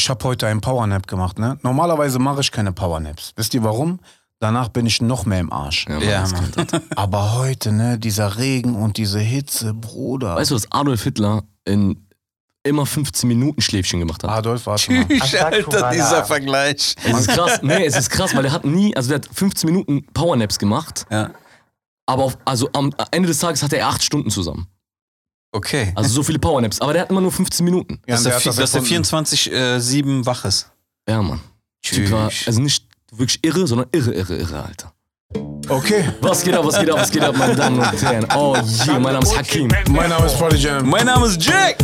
ich habe heute einen Powernap gemacht, ne? Normalerweise mache ich keine Powernaps. Wisst ihr warum? Danach bin ich noch mehr im Arsch. Ja, Ja, Mann. Aber heute, ne, dieser Regen und diese Hitze, Bruder. Weißt du, dass Adolf Hitler in immer 15 Minuten Schläfchen gemacht hat? Adolf, warte mal. Tschüss, Alter, dieser Vergleich. Es ist krass, nee, es ist krass, weil er hat nie, also der hat 15 Minuten Powernaps gemacht, Ja, aber auf, also am Ende des Tages hatte er 8 Stunden zusammen. Okay. Also so viele Powernaps, aber der hat immer nur 15 Minuten. Ja, dass der er, hat das er erfunden. 24-7 wach ist. Ja, Mann. Typ war, Tschüss. also nicht wirklich irre, sondern irre, irre, irre, Alter. Okay. Was geht ab, was geht ab, was geht ab, meine Damen und Herren? Oh je, mein Name ist Hakim. Mein Name ist Prodigy. Mein Name ist Jack.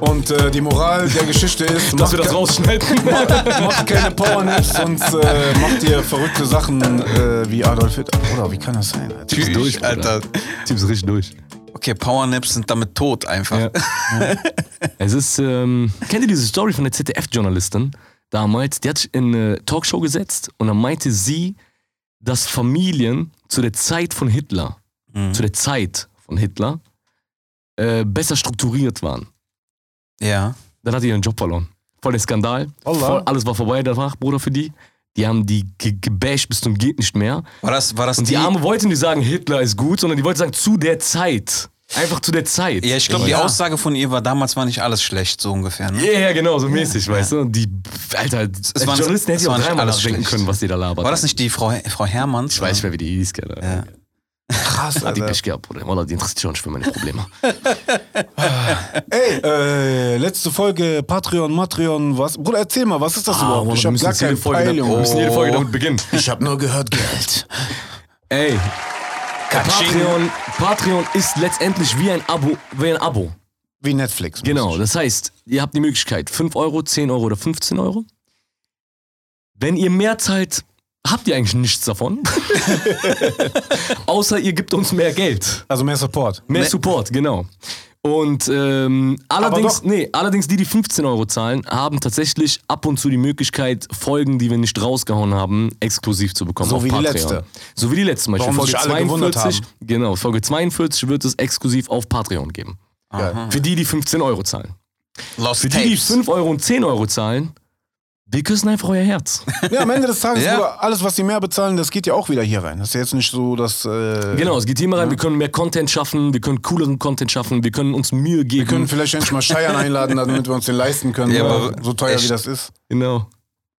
Und äh, die Moral der Geschichte ist, Dass macht, wir das rausschneiden. macht keine Powernaps, sonst äh, macht ihr verrückte Sachen äh, wie Adolf Hitler. Oder wie kann das sein? Alter? Tschüss, durch. Alter. Typ ist richtig durch. Okay, Powernaps sind damit tot einfach. Ja. Es ist, ähm, kennt ihr diese Story von der ZDF-Journalistin damals? Die hat sich in eine Talkshow gesetzt und dann meinte sie, dass Familien zu der Zeit von Hitler, Mhm. zu der Zeit von Hitler, äh, besser strukturiert waren. Ja. Dann hat die ihren Job verloren. Voll der Skandal. Voll, alles war vorbei danach, Bruder, für die. Die haben die ge gebasht bis zum geht nicht mehr. War das, war das Und die Arme wollten nicht sagen, Hitler ist gut, sondern die wollten sagen, zu der Zeit. Einfach zu der Zeit. Ja, ich glaube, die Ja. Aussage von ihr war, damals war nicht alles schlecht, so ungefähr. Ne? Ja, ja, genau, so mäßig, weißt du? Und die, Alter, als war- Journalisten hätte es ich auch dreimal alles schlecht. können, was die da labert. War das nicht die Frau, Frau Hermanns? Ich weiß nicht mehr, wie die hieß, Alter. Ja. Krass, Hat die Alter. Pech gehabt, Bruder. Wallah, die interessiert sich auch nicht für meine Probleme. Ey, äh, letzte Folge Patreon, Matreon, was? Bruder, erzähl mal, was ist das überhaupt? Bruder, Ich hab gar keine Folge, Peilung. wir müssen jede Folge damit beginnen. Ich hab nur gehört Geld. Ey. Patreon, Patreon ist letztendlich wie ein Abo, wie ein Abo. Wie Netflix. Genau, das heißt, ihr habt die Möglichkeit 5 Euro, 10 Euro oder 15 Euro. Wenn ihr mehr zahlt, habt ihr eigentlich nichts davon. Außer ihr gebt uns mehr Geld. Also mehr Support. Mehr Ne- Support, genau. Und ähm, allerdings, nee, allerdings die, die 15 Euro zahlen, haben tatsächlich ab und zu die Möglichkeit, Folgen, die wir nicht rausgehauen haben, exklusiv zu bekommen So auf wie die Patreon. letzte. So wie die letzte zum Beispiel. Warum Folge sich alle gewundert 42, genau, Folge 42 wird es exklusiv auf Patreon geben. Geil. Für die, die 15 Euro zahlen. Lost Für die, die Tapes. 5 Euro und 10 Euro zahlen, wir küssen einfach euer Herz. Ja, am Ende des Tages, Ja. Bruder, alles, was die mehr bezahlen, das geht ja auch wieder hier rein. Das ist ja jetzt nicht so, dass. Äh, Genau, es geht hier mal rein, wir können mehr Content schaffen, wir können cooleren Content schaffen, wir können uns Mühe geben. Wir können vielleicht endlich mal Scheiern einladen, damit wir uns den leisten können, Ja, aber so teuer echt. wie das ist. genau.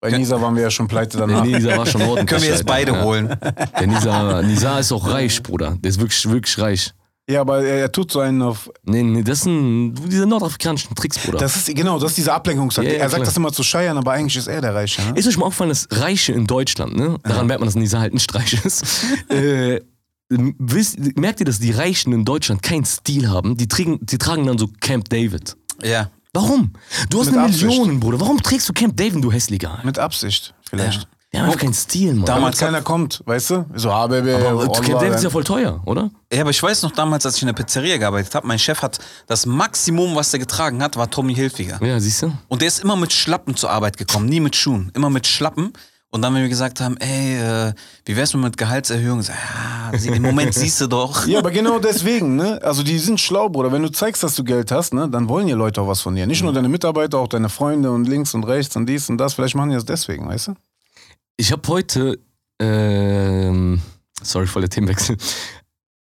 Bei Nisa waren wir ja schon pleite danach. Nisa war schon ordentlich. Können wir jetzt beide Ja. holen. Der Nisa, Nisa ist auch reich, Bruder. Der ist wirklich, wirklich reich. Ja, aber er, er tut so einen auf. Nee, nee, das sind diese nordafrikanischen Tricks, Bruder. Das ist genau, das ist diese Ablenkungstaktik. Ja, ja, er sagt klar. das immer zu Scheiern, aber eigentlich ist er der Reiche. Ne? ist euch mal aufgefallen, dass Reiche in Deutschland, ne? Daran merkt man, dass Nisa halt nicht reich ist. äh, wisst, merkt ihr, dass die Reichen in Deutschland keinen Stil haben? Die, tragen, die tragen dann so Camp David. Ja. Warum? Du hast Mit eine. Million, Bruder. Warum trägst du Camp David, du hässlicher? Mit Absicht, vielleicht. Die haben einfach keinen Stil, Mann. Damals keiner kommt, weißt du? So, ah, Baby, aber David ist ja voll teuer, oder? Ja, aber ich weiß noch damals, als ich in der Pizzeria gearbeitet habe, mein Chef hat das Maximum, was er getragen hat, war Tommy Hilfiger. Ja, siehst du? Und der ist immer mit Schlappen zur Arbeit gekommen, nie mit Schuhen, immer mit Schlappen. Und dann, wenn wir gesagt haben, ey, äh, wie wär's mit Gehaltserhöhung? So, ja, im Moment siehst du doch. Ja, aber genau deswegen, ne? Also die sind schlau, Bruder. Wenn du zeigst, dass du Geld hast, ne, dann wollen die Leute auch was von dir. Nicht nur deine Mitarbeiter, auch deine Freunde und links und rechts und dies und das. Vielleicht machen die das deswegen, weißt du? Ich habe heute, ähm, sorry, voller Themenwechsel.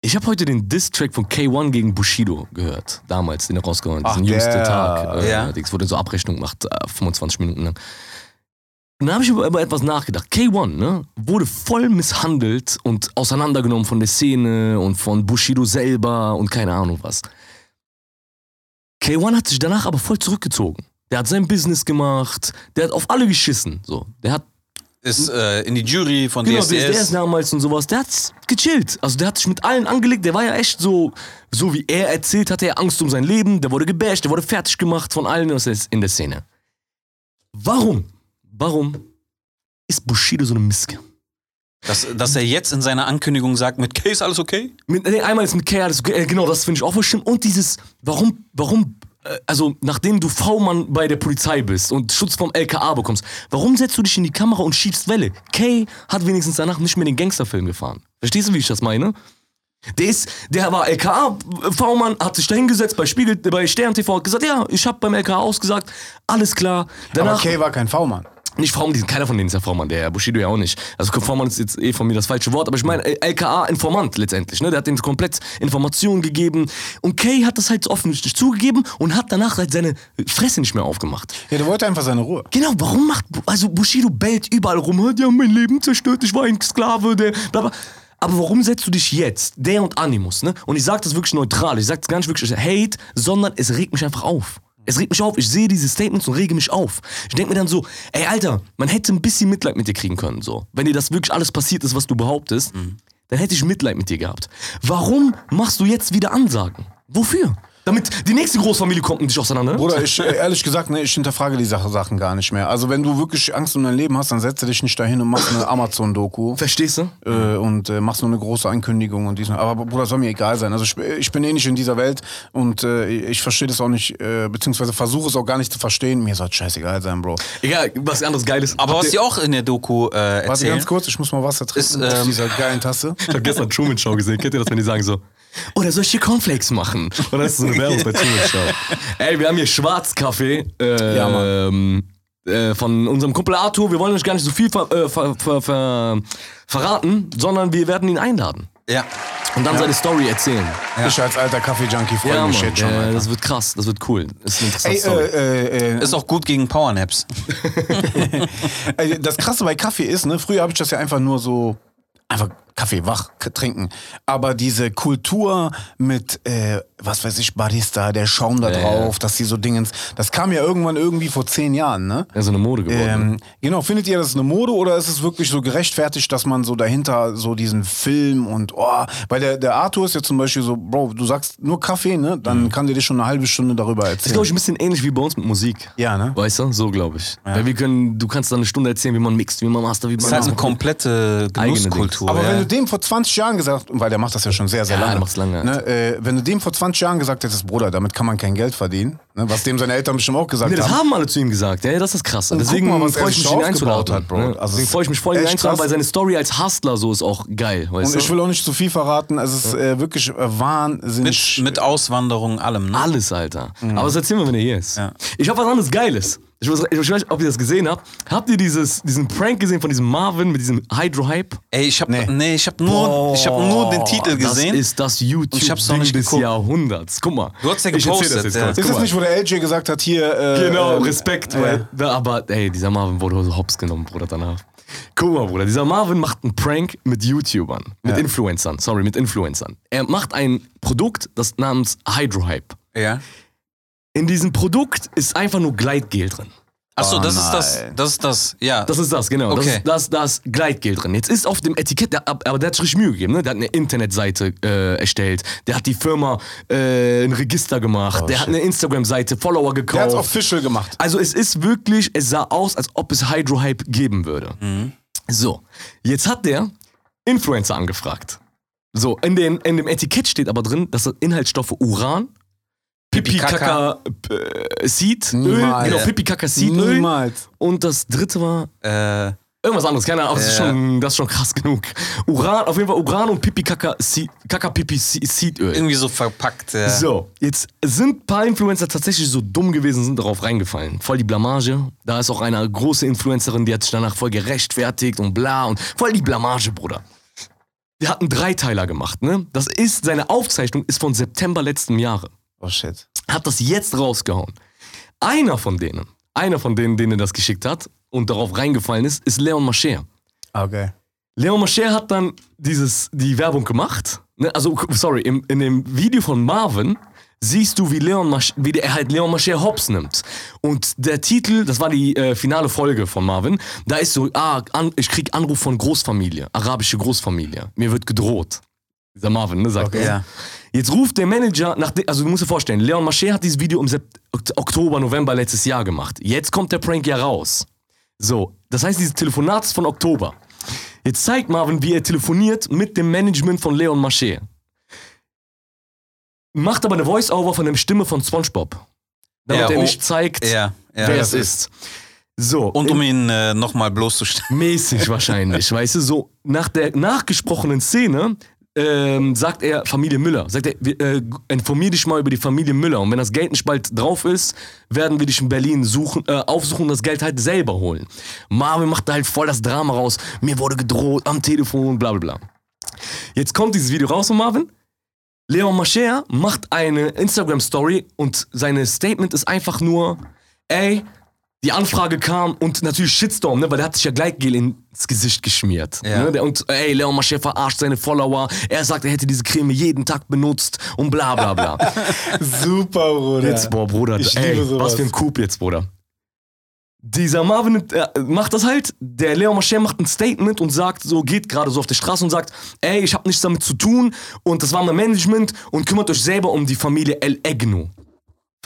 Ich habe heute den Diss-Track von K1 gegen Bushido gehört. Damals, den er rausgehauen hat. Diesen jüngsten Tag. Äh, Ja. Es wurde so Abrechnung gemacht, äh, 25 Minuten lang. Und dann habe ich über, über etwas nachgedacht. K1 ne, wurde voll misshandelt und auseinandergenommen von der Szene und von Bushido selber und keine Ahnung was. K1 hat sich danach aber voll zurückgezogen. Der hat sein Business gemacht, der hat auf alle geschissen. So. Der hat Ist äh, in die Jury von Genau, DSDS. DSDS damals und sowas, der hat gechillt. Also der hat sich mit allen angelegt, der war ja echt so, so wie er erzählt, hatte er Angst um sein Leben, der wurde gebasht, der wurde fertig gemacht von allen in der Szene. Warum? Warum ist Bushido so eine Miske? Dass, dass er jetzt in seiner Ankündigung sagt, mit K ist alles okay? Mit, nee, einmal ist mit K alles, äh, genau, das finde ich auch schlimm. Und dieses, warum, warum, also nachdem du V-Mann bei der Polizei bist und Schutz vom LKA bekommst, warum setzt du dich in die Kamera und schiebst Welle? K hat wenigstens danach nicht mehr den Gangsterfilm gefahren. Verstehst du, wie ich das meine? Der ist, der war LKA-V-Mann, hat sich da hingesetzt bei Spiegel, bei Stern TV, hat gesagt, ja, ich habe beim LKA ausgesagt, alles klar. Aber Danach, Kay war kein V-Mann. Nicht sind- keiner von denen ist ja V-Mann, der Bushido ja auch nicht. Also V-Mann ist jetzt eh von mir das falsche Wort, aber ich meine LKA-Informant letztendlich, ne? Der hat denen komplett Informationen gegeben und Kay hat das halt so offensichtlich zugegeben und hat danach halt seine Fresse nicht mehr aufgemacht. Ja, der wollte einfach seine Ruhe. Genau, warum macht, also Bushido bellt überall rum, die haben mein Leben zerstört, ich war ein Sklave, der, bla bla. Aber warum setzt du dich jetzt, der und Animus, ne? Und ich sag das wirklich neutral, ich sag das gar nicht wirklich Hate, sondern es regt mich einfach auf. Es regt mich auf, ich sehe diese Statements und rege mich auf. Ich denke mir dann so, ey Alter, man hätte ein bisschen Mitleid mit dir kriegen können, so. Wenn dir das wirklich alles passiert ist, was du behauptest, dann hätte ich Mitleid mit dir gehabt. Warum machst du jetzt wieder Ansagen? Wofür? Damit die nächste Großfamilie kommt und dich auseinander. Bruder, ich, äh, ehrlich gesagt, ne, ich hinterfrage die Sache, Sachen gar nicht mehr. Also wenn du wirklich Angst um dein Leben hast, dann setze dich nicht dahin und machst eine Amazon-Doku. Verstehst du? äh, und äh, machst nur eine große Ankündigung und dies. Aber Bruder, soll mir egal sein. Also ich, ich bin eh nicht in dieser Welt und äh, ich verstehe das auch nicht, äh, beziehungsweise versuche es auch gar nicht zu verstehen. Mir soll es scheißegal sein, Bro. Egal, was anderes Geiles. Aber Habt was die auch in der Doku äh, Warte erzählen. ganz kurz, ich muss mal Wasser trinken Ist, aus ähm, dieser geilen Tasse. Ich habe gestern Truman Show gesehen. Kennt ihr das, wenn die sagen so, oder soll ich hier Cornflakes machen? Und das ist so eine Werbung bei Truman Show. Ey, wir haben hier Schwarzkaffee äh, Ja, ähm, äh, von unserem Kumpel Arthur. Wir wollen euch gar nicht so viel ver, äh, ver, ver, ver, verraten, sondern wir werden ihn einladen. Ja. Und dann seine Story erzählen. Ich als alter Kaffee-Junkie freue Ja, mich Mann, jetzt schon. äh, Alter. das wird krass, das wird cool. Das ist eine interessante Ey, Story. äh, äh, äh, Ist auch gut gegen Powernaps. Das Krasse bei Kaffee ist, ne, früher habe ich das ja einfach nur so, einfach Kaffee wach trinken. Aber diese Kultur mit, äh, was weiß ich, Barista, der Schaum da Ja, drauf, dass die so Dingens, das kam ja irgendwann irgendwie vor zehn Jahren, ne? ja, so eine Mode geworden. Ähm, genau, findet ihr das eine Mode oder ist es wirklich so gerechtfertigt, dass man so dahinter so diesen Film und oh, weil der, der Arthur ist ja zum Beispiel so, Bro, du sagst nur Kaffee, ne? Dann kann der dir schon eine halbe Stunde darüber Das ist, erzählen. glaube ich, ein bisschen ähnlich wie bei uns mit Musik. Ja, ne? Weißt du? So, glaube ich. Weil wir können, du kannst dann eine Stunde erzählen, wie man mixt, wie man master, wie man Das ist halt eine macht. komplette Genusskultur. Aber ja. wenn du dem vor 20 Jahren gesagt, weil der macht das ja schon sehr, sehr Ja, lange. der lange. Ne, äh, wenn du dem vor 20 Jahren gesagt hättest, Bruder, damit kann man kein Geld verdienen, ne, was dem seine Eltern bestimmt auch gesagt Nee, das haben. haben alle zu ihm gesagt, ja, das ist krass. Und Deswegen freue ich sich mich, ihn einzuladen. hat, Bro. ne? Also Deswegen es freue ich mich voll, ihn einzuladen, weil seine Story als Hustler so ist auch geil. Weißt Und ich du? will auch nicht zu viel verraten, es ist äh, wirklich äh, wahnsinnig. mit, mit Auswanderung, allem, ne? Alles, Alter. Aber das erzählen wir, wenn er hier ist. Ja. Ich habe was anderes Geiles. Ich weiß, ich weiß nicht, ob ihr das gesehen habt. Habt ihr dieses, diesen Prank gesehen von diesem Marvin mit diesem Hydro-Hype? Ey, ich hab, Nee. nee. ich hab nur, ich hab nur den Titel gesehen. Das ist das YouTube ich hab's noch nicht des geguckt. Jahrhunderts. Guck mal. Du hast ja gepostet, das jetzt ja. kurz. ist das nicht, wo der LJ gesagt hat, hier. Äh, Genau, ähm, Respekt, äh, weil, ja, aber ey, dieser Marvin wurde so hops genommen, Bruder, danach. Guck mal, Bruder, dieser Marvin macht einen Prank mit YouTubern, mit Ja. Influencern, sorry, mit Influencern. Er macht ein Produkt, das namens Hydrohype. Ja. In diesem Produkt ist einfach nur Gleitgel drin. Achso, Oh das ist das, nein. das ist das, ja. Das ist das, genau. Okay. Das ist das, das Gleitgel drin. Jetzt ist auf dem Etikett, der, aber der hat sich richtig Mühe gegeben, ne? Der hat eine Internetseite äh, erstellt, der hat die Firma äh, ein Register gemacht, der hat eine Instagram-Seite, Follower Der hat's gekauft. official gemacht. Also es ist wirklich, es sah aus, als ob es Hydrohype geben würde. So, jetzt hat der Influencer angefragt. So, in, den, in dem Etikett steht aber drin, dass das Inhaltsstoffe Uran, Pipi Pipi, Kaka äh, Seed, Öl, Niemals. genau, Pipi Kaka Seed Öl. Niemals. Und das dritte war äh, irgendwas anderes, keine Ahnung, aber das, ist Ja. schon, das ist schon krass genug. Uran, auf jeden Fall Uran und Pipi Kaka Seed, Kaka Pipi Seed Öl. irgendwie so verpackt. Ja. So, jetzt sind ein paar Influencer tatsächlich so dumm gewesen, sind darauf reingefallen. Voll die Blamage. Da ist auch eine große Influencerin, die hat sich danach voll gerechtfertigt und bla und voll die Blamage, Bruder. Der hat einen Dreiteiler gemacht, ne? Das ist, seine Aufzeichnung ist von September letzten Jahre. Oh shit. Hat das jetzt rausgehauen. Einer von denen, einer von denen, denen er das geschickt hat und darauf reingefallen ist, ist Leon Mascher. Okay. Leon Mascher hat dann dieses, die Werbung gemacht. Ne? Also, sorry, im, in dem Video von Marvin siehst du, wie, Leon Masch, wie der, er halt Leon Mascher hops nimmt. Und der Titel, das war die äh, finale Folge von Marvin, da ist so, ah, an, ich krieg Anruf von Großfamilie, arabische Großfamilie. Mir wird gedroht. Dieser Marvin, ne, sagt Okay. er. Ja. Jetzt ruft der Manager, nach also du musst dir vorstellen, Leon Mascher hat dieses Video im Oktober, November letztes Jahr gemacht. Jetzt kommt der Prank ja raus. So, das heißt, dieses Telefonat ist von Oktober. Jetzt zeigt Marvin, wie er telefoniert mit dem Management von Leon Mascher. Macht aber eine Voice-Over von der Stimme von SpongeBob. Damit Ja, er oh, nicht zeigt, Ja, ja. wer es ist. So, Und um ihn äh, nochmal bloßzustellen. mäßig wahrscheinlich, weißt du, so nach der nachgesprochenen Szene ähm, sagt er Familie Müller. Sagt er, äh, informier dich mal über die Familie Müller. Und wenn das Geld nicht bald drauf ist, werden wir dich in Berlin suchen, äh, aufsuchen und das Geld halt selber holen. Marvin macht da halt voll das Drama raus. Mir wurde gedroht am Telefon, bla bla bla. Jetzt kommt dieses Video raus von Marvin. Leon Mascher macht eine Instagram-Story und seine Statement ist einfach nur, ey, die Anfrage kam und natürlich Shitstorm, ne, weil der hat sich ja Gleitgel ins Gesicht geschmiert. Ja. Ne, und ey, Leon Mascher verarscht seine Follower. Er sagt, er hätte diese Creme jeden Tag benutzt und bla bla bla. Super, Bruder. Jetzt, boah, Bruder, Ich ey, was für ein Coup jetzt, Bruder. Dieser Marvin äh, macht das halt, der Leon Mascher macht ein Statement und sagt so, geht gerade so auf der Straße und sagt, ey, ich habe nichts damit zu tun und das war mein Management und kümmert euch selber um die Familie El Egno.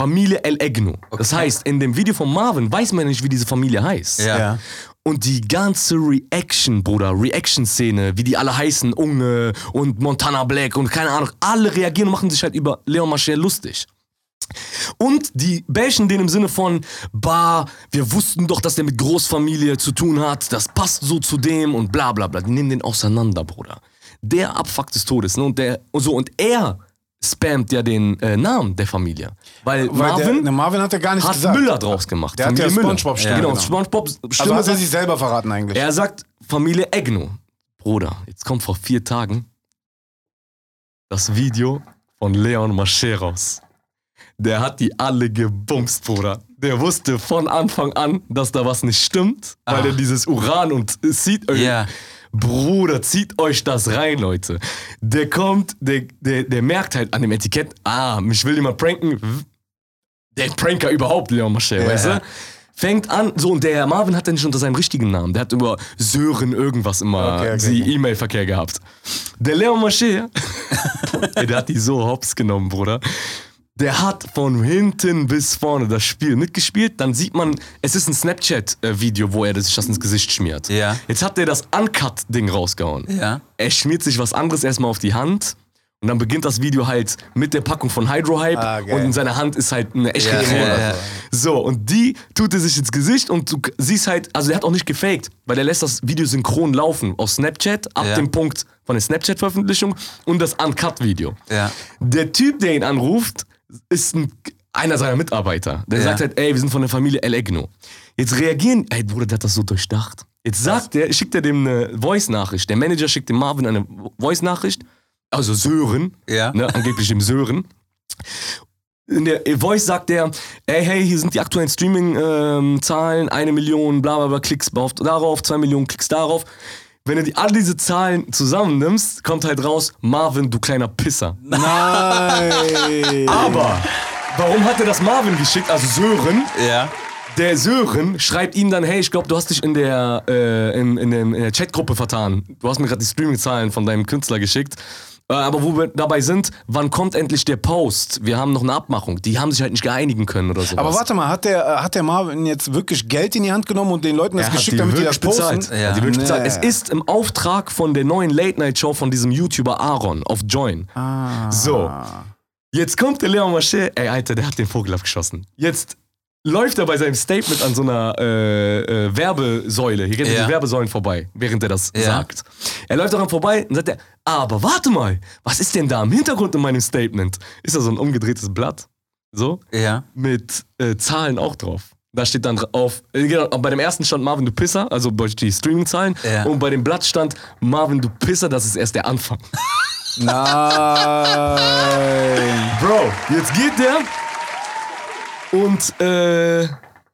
Familie El Egno. Das heißt, in dem Video von Marvin weiß man nicht, wie diese Familie heißt. Ja. Ja. Und die ganze Reaction, Bruder, Reaction-Szene, wie die alle heißen, Unge und Montana Black und keine Ahnung, alle reagieren und machen sich halt über Leon Mascher lustig. Und die bashen den im Sinne von, bah, wir wussten doch, dass der mit Großfamilie zu tun hat, das passt so zu dem und bla bla bla. Die nehmen den auseinander, Bruder. Der Abfuck des Todes, ne? Und der, und so, und er spammt ja den äh, Namen der Familie. Weil, Weil Marvin der, der Marvin hat ja gar nichts hat gesagt. Müller draus gemacht. Der hat ja Familie Müller. SpongeBob-Stimme Genau. SpongeBob Also Stimme hat er sich selber verraten eigentlich. er sagt Familie Egno. Bruder, jetzt kommt vor vier Tagen das Video von Leon Mascher raus. Der hat die alle gebumst, Bruder. Der wusste von Anfang an, dass da was nicht stimmt, weil Ah. er dieses Uran und sieht euch. Ja. Bruder, zieht euch das rein, Leute. Der kommt, der, der, der merkt halt an dem Etikett, ah, mich will jemand pranken. Der Pranker überhaupt, Leon Mascher, weißt du? Fängt an, so, und der Marvin hat ja nicht unter seinem richtigen Namen. Der hat über Sören irgendwas immer Okay, okay, sie okay. E-Mail-Verkehr gehabt. Der Leon Mascher, ey, der hat die so hops genommen, Bruder. Der hat von hinten bis vorne das Spiel mitgespielt. Dann sieht man, es ist ein Snapchat-Video, wo er sich das ins Gesicht schmiert. Ja. Jetzt hat der das Uncut-Ding rausgehauen. Ja. Er schmiert sich was anderes erstmal auf die Hand. Und dann beginnt das Video halt mit der Packung von Hydro Hype Ah, und in seiner Hand ist halt eine echte Ja, ja, ja. So, und die tut er sich ins Gesicht und du siehst halt, also der hat auch nicht gefaked, weil er lässt das Video synchron laufen auf Snapchat ab dem Punkt von der Snapchat-Veröffentlichung und das Uncut-Video. Ja. Der Typ, der ihn anruft, ist ein, einer seiner Mitarbeiter. Der Ja. sagt halt, ey, wir sind von der Familie El Egno. Jetzt reagieren, ey Bruder, der hat das so durchdacht. Jetzt sagt er, schickt er dem eine Voice-Nachricht. Der Manager schickt dem Marvin eine Voice-Nachricht. Also Sören, Ja. ne, angeblich dem Sören. In der Voice sagt er, ey, hey, hier sind die aktuellen Streaming-Zahlen, eine Million, bla bla bla, Klicks auf, darauf, zwei Millionen Klicks darauf. Wenn du die, all diese Zahlen zusammennimmst, kommt halt raus, Marvin, du kleiner Pisser. Nein. Aber warum hat er das Marvin geschickt, also Sören? Ja. Der Sören schreibt ihm dann, hey, ich glaube, du hast dich in der, äh, in, in, in der Chatgruppe vertan. Du hast mir gerade die Streaming-Zahlen von deinem Künstler geschickt. Äh, aber wo wir dabei sind, wann kommt endlich der Post? Wir haben noch eine Abmachung. Die haben sich halt nicht geeinigen können oder sowas. Aber warte mal, hat der, äh, hat der Marvin jetzt wirklich Geld in die Hand genommen und den Leuten das Er geschickt, die damit die das wirklich posten? bezahlt. Ja. Die wirklich bezahlt. Nee. Es ist im Auftrag von der neuen Late-Night-Show von diesem YouTuber Aaron auf Join. Ah. So. Jetzt kommt der Leon Mascher, ey Alter, der hat den Vogel abgeschossen. Jetzt läuft er bei seinem Statement an so einer äh, äh, Werbesäule. Hier rennen Ja. die Werbesäulen vorbei, während er das Ja. sagt. Er läuft daran vorbei und sagt er, aber warte mal, was ist denn da im Hintergrund in meinem Statement? Ist da so ein umgedrehtes Blatt? So? Ja. Mit äh, Zahlen auch drauf. Da steht dann auf, äh, genau, bei dem ersten stand Marvin, du Pisser, also bei die Streaming-Zahlen. Ja. Und bei dem Blatt stand Marvin, du Pisser, das ist erst der Anfang. Nein. Bro, jetzt geht der und äh,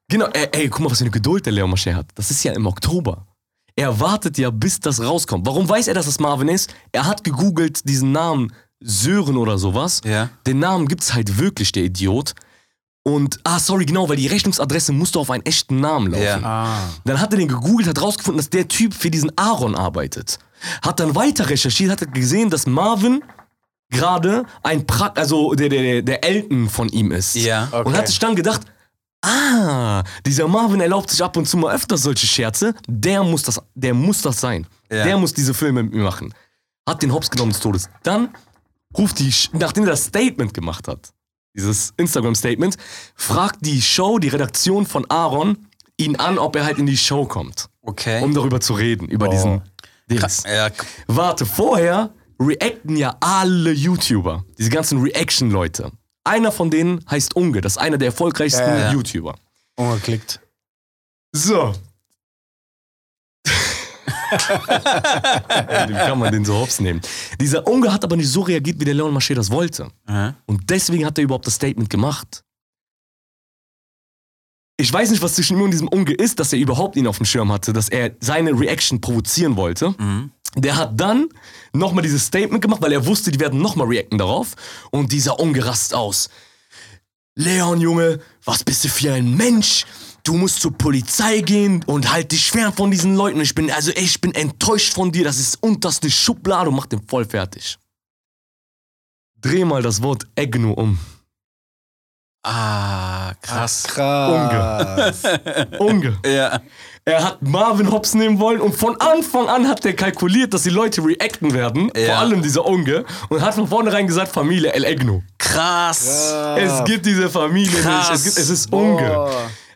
genau, ey, ey, guck mal, was für eine Geduld der Leo Mascher hat. Das ist ja im Oktober. Er wartet ja, bis das rauskommt. Warum weiß er, dass das Marvin ist? Er hat gegoogelt diesen Namen Sören oder sowas. Ja. Den Namen gibt's halt wirklich, der Idiot. Und, ah, sorry, genau, weil die Rechnungsadresse musste auf einen echten Namen laufen. Ja. Ah. Dann hat er den gegoogelt, hat rausgefunden, dass der Typ für diesen Aaron arbeitet. Hat dann weiter recherchiert, hat gesehen, dass Marvin gerade ein pra also der, der, der Elton von ihm ist. Ja. Und Okay. hat sich dann gedacht, ah, dieser Marvin erlaubt sich ab und zu mal öfter solche Scherze, der muss das, der muss das sein. Ja. Der muss diese Filme mit mir machen. Hat den Hops genommen des Todes. Dann ruft die, nachdem er das Statement gemacht hat, dieses Instagram-Statement, fragt die Show, die Redaktion von Aaron, ihn an, ob er halt in die Show kommt, Okay. um darüber zu reden, über diesen Dings. ja. Warte, vorher reacten ja alle YouTuber. Diese ganzen Reaction-Leute. Einer von denen heißt Unge. Das ist einer der erfolgreichsten Ja, ja. YouTuber. Ungeklickt. So. Wie kann man den so hops nehmen? Dieser Unge hat aber nicht so reagiert, wie der Leon Mascher das wollte. Aha. Und deswegen hat er überhaupt das Statement gemacht. Ich weiß nicht, was zwischen ihm und diesem Unge ist, dass er überhaupt ihn auf dem Schirm hatte, dass er seine Reaction provozieren wollte. Der hat dann nochmal dieses Statement gemacht, weil er wusste, die werden nochmal reacten darauf. Und dieser Unge rast aus. Leon, Junge, was bist du für ein Mensch? Du musst zur Polizei gehen und halt dich fern von diesen Leuten. Ich bin, also ich bin enttäuscht von dir. Das ist unterste Schublade und mach den voll fertig. Dreh mal das Wort Egno um. Ah, krass. Krass. Unge. Ja. Er hat Marvin Hobbs nehmen wollen und von Anfang an hat er kalkuliert, dass die Leute reacten werden. Vor Ja. allem dieser Unge. Und hat von vornherein gesagt, Familie El Egno. Krass. Es gibt diese Familie Krass. nicht. Es, gibt, es ist Unge.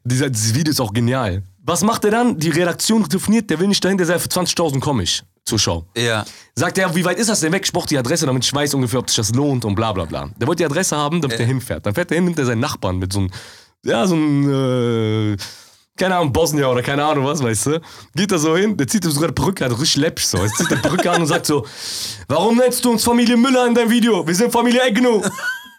Dieser, dieses Video ist auch genial. Was macht er dann? Die Redaktion telefoniert, der will nicht dahin, der sagt, für 20.000 komme ich zur Show. Ja. Sagt er, wie weit ist das denn weg? Ich brauche die Adresse, damit ich weiß ungefähr, ob sich das lohnt und bla bla bla. Der wollte die Adresse haben, damit er hinfährt. Dann fährt er hin, nimmt er seinen Nachbarn mit so einem, ja, so einem, äh, keine Ahnung, Bosnier oder keine Ahnung was, weißt du. Geht da so hin, der zieht ihm sogar die Perücke, hat richtig läppisch so. Er zieht die Perücke an und sagt so, warum nennst du uns Familie Müller in deinem Video? Wir sind Familie Egno.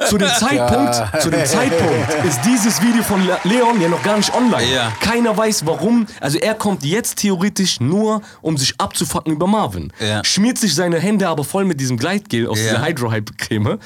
Zu dem Zeitpunkt, zu dem Zeitpunkt ist dieses Video von Le- Leon ja noch gar nicht online. Ja. Keiner weiß warum. Also er kommt jetzt theoretisch nur, um sich abzufacken über Marvin. Ja. Schmiert sich seine Hände aber voll mit diesem Gleitgel aus Ja. dieser Hydro-Hype-Creme.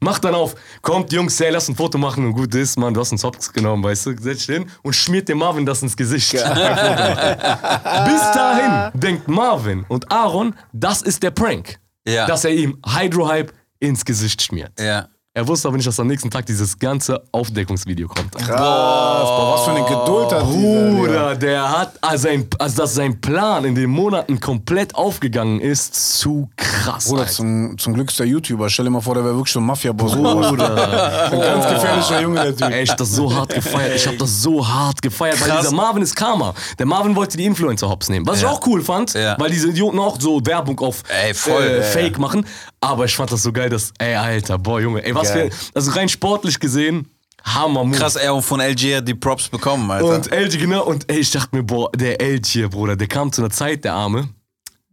Macht dann auf, kommt Jungs, ey, lass ein Foto machen und gut ist, Mann, du hast einen Zops genommen, weißt du, setz dich hin und schmiert dem Marvin das ins Gesicht. Bis dahin denkt Marvin und Aaron, das ist der Prank. Ja. Dass er ihm Hydro-Hype ins Gesicht schmiert. Ja. Er wusste aber nicht, dass am nächsten Tag dieses ganze Aufdeckungsvideo kommt. Krass. Boah, was für eine Geduld hat dieser. Bruder, der hat, also, sein, also dass sein Plan in den Monaten komplett aufgegangen ist, zu krass. Bruder, zum, zum Glück ist der YouTuber. Stell dir mal vor, der wäre wirklich so ein Mafia-Boss. Bruder. Ein ganz gefährlicher Junge, der Typ. Ey, ich hab das so hart gefeiert. Ich hab das so hart gefeiert, weil Krass. dieser Marvin ist Karma. Der Marvin wollte die Influencer hops nehmen. Was ich Ja. auch cool fand, Ja. weil diese Idioten auch so Werbung auf Ey, voll. äh, Ja, Fake machen. Aber ich fand das so geil, dass, ey, Alter, boah, Junge, ey, was Geil. für, also rein sportlich gesehen, Hammer Move. Krass, er hat von LG hat die Props bekommen, Alter. Und LG, genau, und ey, ich dachte mir, boah, der LG, Bruder, der kam zu einer Zeit, der Arme,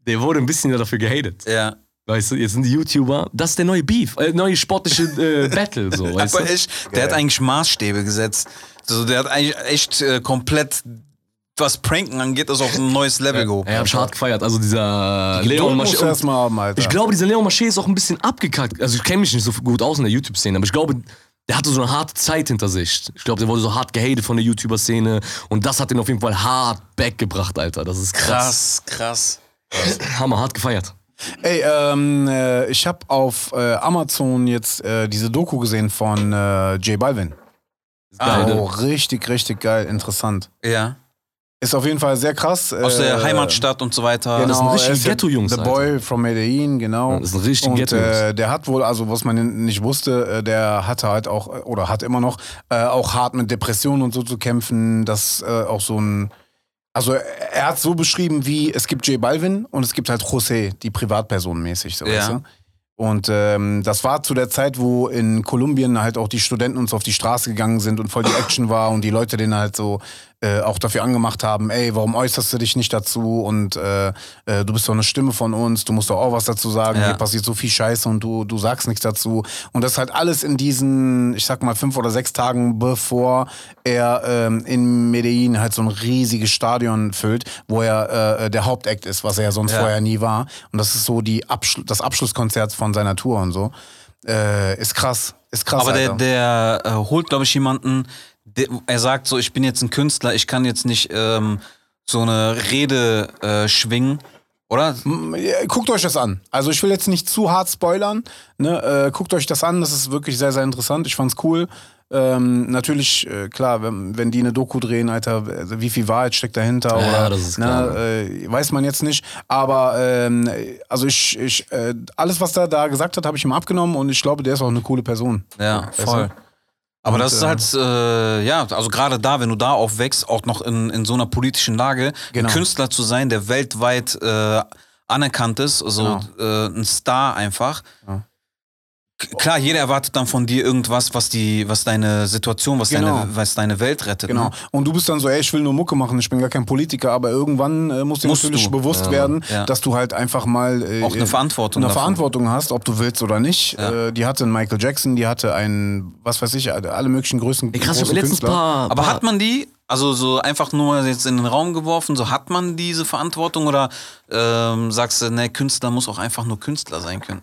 der wurde ein bisschen dafür gehatet. ja. Weißt du, jetzt sind die YouTuber, das ist der neue Beef, äh, neue sportliche äh, Battle, so, weißt Aber du? echt, der hat eigentlich Maßstäbe gesetzt. Also der hat eigentlich echt äh, komplett, was Pranken angeht, ist auf ein neues Level gehoben. Hab ich hart gefeiert. Also dieser Geduld Leon musst du Masché. erst mal haben, Alter. Ich glaube, dieser Leon Masché ist auch ein bisschen abgekackt. Also ich kenne mich nicht so gut aus in der YouTube-Szene, aber ich glaube, der hatte so eine harte Zeit hinter sich. Ich glaube, der wurde so hart gehatet von der YouTuber-Szene und das hat ihn auf jeden Fall hart backgebracht, Alter. Das ist krass. Krass, krass. Hammer, hart gefeiert. Ey, ähm, äh, ich habe auf äh, Amazon jetzt äh, diese Doku gesehen von äh, J Balvin. Ah, oh, richtig, richtig geil, interessant. Ja. Ist auf jeden Fall sehr krass. Aus äh, der Heimatstadt und so weiter. Genau, Das ist ja Ghetto-Jungs, The Alter. Boy from Medellin, genau. Ja, das sind richtige Und Ghetto-Jungs. äh, der hat wohl, also was man nicht wusste, äh, der hatte halt auch, äh, oder hat immer noch, äh, auch hart mit Depressionen und so zu kämpfen, dass äh, auch so ein, also er hat so beschrieben wie, es gibt J Balvin und es gibt halt José, die Privatperson mäßig, so Ja. weißt du? Und ähm, das war zu der Zeit, wo in Kolumbien halt auch die Studenten uns auf die Straße gegangen sind und voll die Action war und die Leute den halt so äh, auch dafür angemacht haben, ey, warum äußerst du dich nicht dazu und äh, äh, du bist doch eine Stimme von uns, du musst doch auch was dazu sagen, Ja. hier passiert so viel Scheiße und du, du sagst nichts dazu. Und das halt alles in diesen, ich sag mal, fünf oder sechs Tagen, bevor er ähm, in Medellin halt so ein riesiges Stadion füllt, wo er äh, der Hauptakt ist, was er ja sonst Ja. vorher nie war. Und das ist so die Abschlu das Abschlusskonzert von seiner Tour und so. Äh, ist krass. Ist krass. Aber der, Alter. der äh, holt, glaube ich, jemanden, der, er sagt so, ich bin jetzt ein Künstler, ich kann jetzt nicht ähm, so eine Rede äh, schwingen, oder? Guckt euch das an. Also ich will jetzt nicht zu hart spoilern. Ne? Äh, guckt euch das an, das ist wirklich sehr, sehr interessant. Ich fand's cool. Ähm, natürlich, äh, klar, wenn, wenn die eine Doku drehen, Alter, also wie viel Wahrheit steckt dahinter Ja, oder das ist klar. ne, äh, weiß man jetzt nicht. Aber ähm, also ich, ich äh, alles, was er da gesagt hat, habe ich ihm abgenommen und ich glaube, der ist auch eine coole Person. Ja, Weißt du? Aber Und, das ist halt, äh, ja, also gerade da, wenn du da aufwächst, auch noch in, in so einer politischen Lage, Genau. ein Künstler zu sein, der weltweit äh, anerkanntes, so Genau. äh, ein Star einfach. Ja. Klar, jeder erwartet dann von dir irgendwas, was die, was deine Situation, was, Genau. deine, was deine Welt rettet. Genau. Ne? Und du bist dann so, ey, ich will nur Mucke machen, ich bin gar kein Politiker, aber irgendwann äh, musst dir Musst natürlich du. bewusst Ja. werden, Ja. dass du halt einfach mal äh, Auch eine Verantwortung eine davon. Verantwortung hast, ob du willst oder nicht. Ja. Äh, die hatte einen Michael Jackson, die hatte einen, was weiß ich, alle möglichen Größen. Ey, krass, großen letztens Künstler. paar. Aber paar, hat man die, also so einfach nur jetzt in den Raum geworfen, so hat man diese Verantwortung oder ähm, sagst du, ne, Künstler muss auch einfach nur Künstler sein können?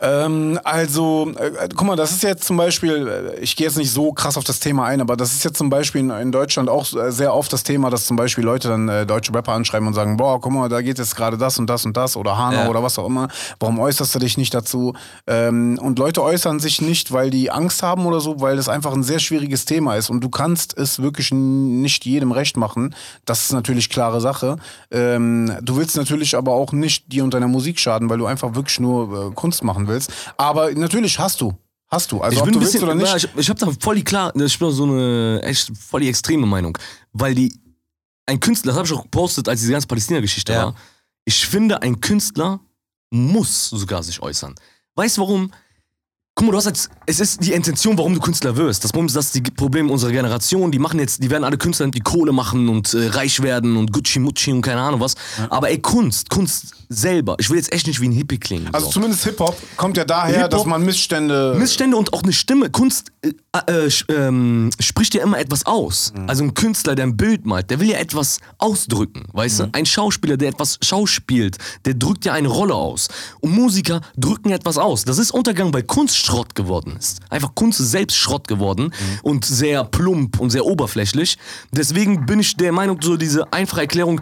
Ähm, also, äh, guck mal, das ist jetzt zum Beispiel, äh, ich gehe jetzt nicht so krass auf das Thema ein, aber das ist jetzt zum Beispiel in, in Deutschland auch äh, sehr oft das Thema, dass zum Beispiel Leute dann äh, deutsche Rapper anschreiben und sagen, boah, guck mal, da geht jetzt gerade das und das und das oder Hanau Ja. oder was auch immer. Warum äußerst du dich nicht dazu? Ähm, und Leute äußern sich nicht, weil die Angst haben oder so, weil das einfach ein sehr schwieriges Thema ist und du kannst es wirklich nicht jedem recht machen. Das ist natürlich klare Sache. Ähm, du willst natürlich aber auch nicht dir und deiner Musik schaden, weil du einfach wirklich nur äh, Kunst machen willst. Aber natürlich hast du. Hast du. Also ich bin ein bisschen, oder nicht. ja, ich, ich habe da voll die klar, ich bin so eine echt voll die extreme Meinung, weil die ein Künstler, das habe ich auch gepostet, als diese ganze Palästina-Geschichte Ja. war. Ich finde, ein Künstler muss sogar sich äußern. Weißt du warum? Guck mal, du hast jetzt, es ist die Intention, warum du Künstler wirst. Das Problem ist, dass die Probleme unserer Generation, die machen jetzt, die werden alle Künstler, die Kohle machen und äh, reich werden und Gucci Mucci und keine Ahnung was. Aber ey, Kunst, Kunst selber, ich will jetzt echt nicht wie ein Hippie klingen. Also so. zumindest Hip-Hop kommt ja daher, Hip-Hop- dass man Missstände. Missstände und auch eine Stimme. Kunst äh, äh, sch- ähm, spricht ja immer etwas aus. Mhm. Also ein Künstler, der ein Bild malt, der will ja etwas ausdrücken, weißt Mhm. du? Ein Schauspieler, der etwas schauspielt, der drückt ja eine Rolle aus. Und Musiker drücken etwas aus. Das ist Untergang, weil Kunst Schrott geworden ist. Einfach Kunst ist selbst Schrott geworden Mhm. und sehr plump und sehr oberflächlich. Deswegen bin ich der Meinung, so diese einfache Erklärung,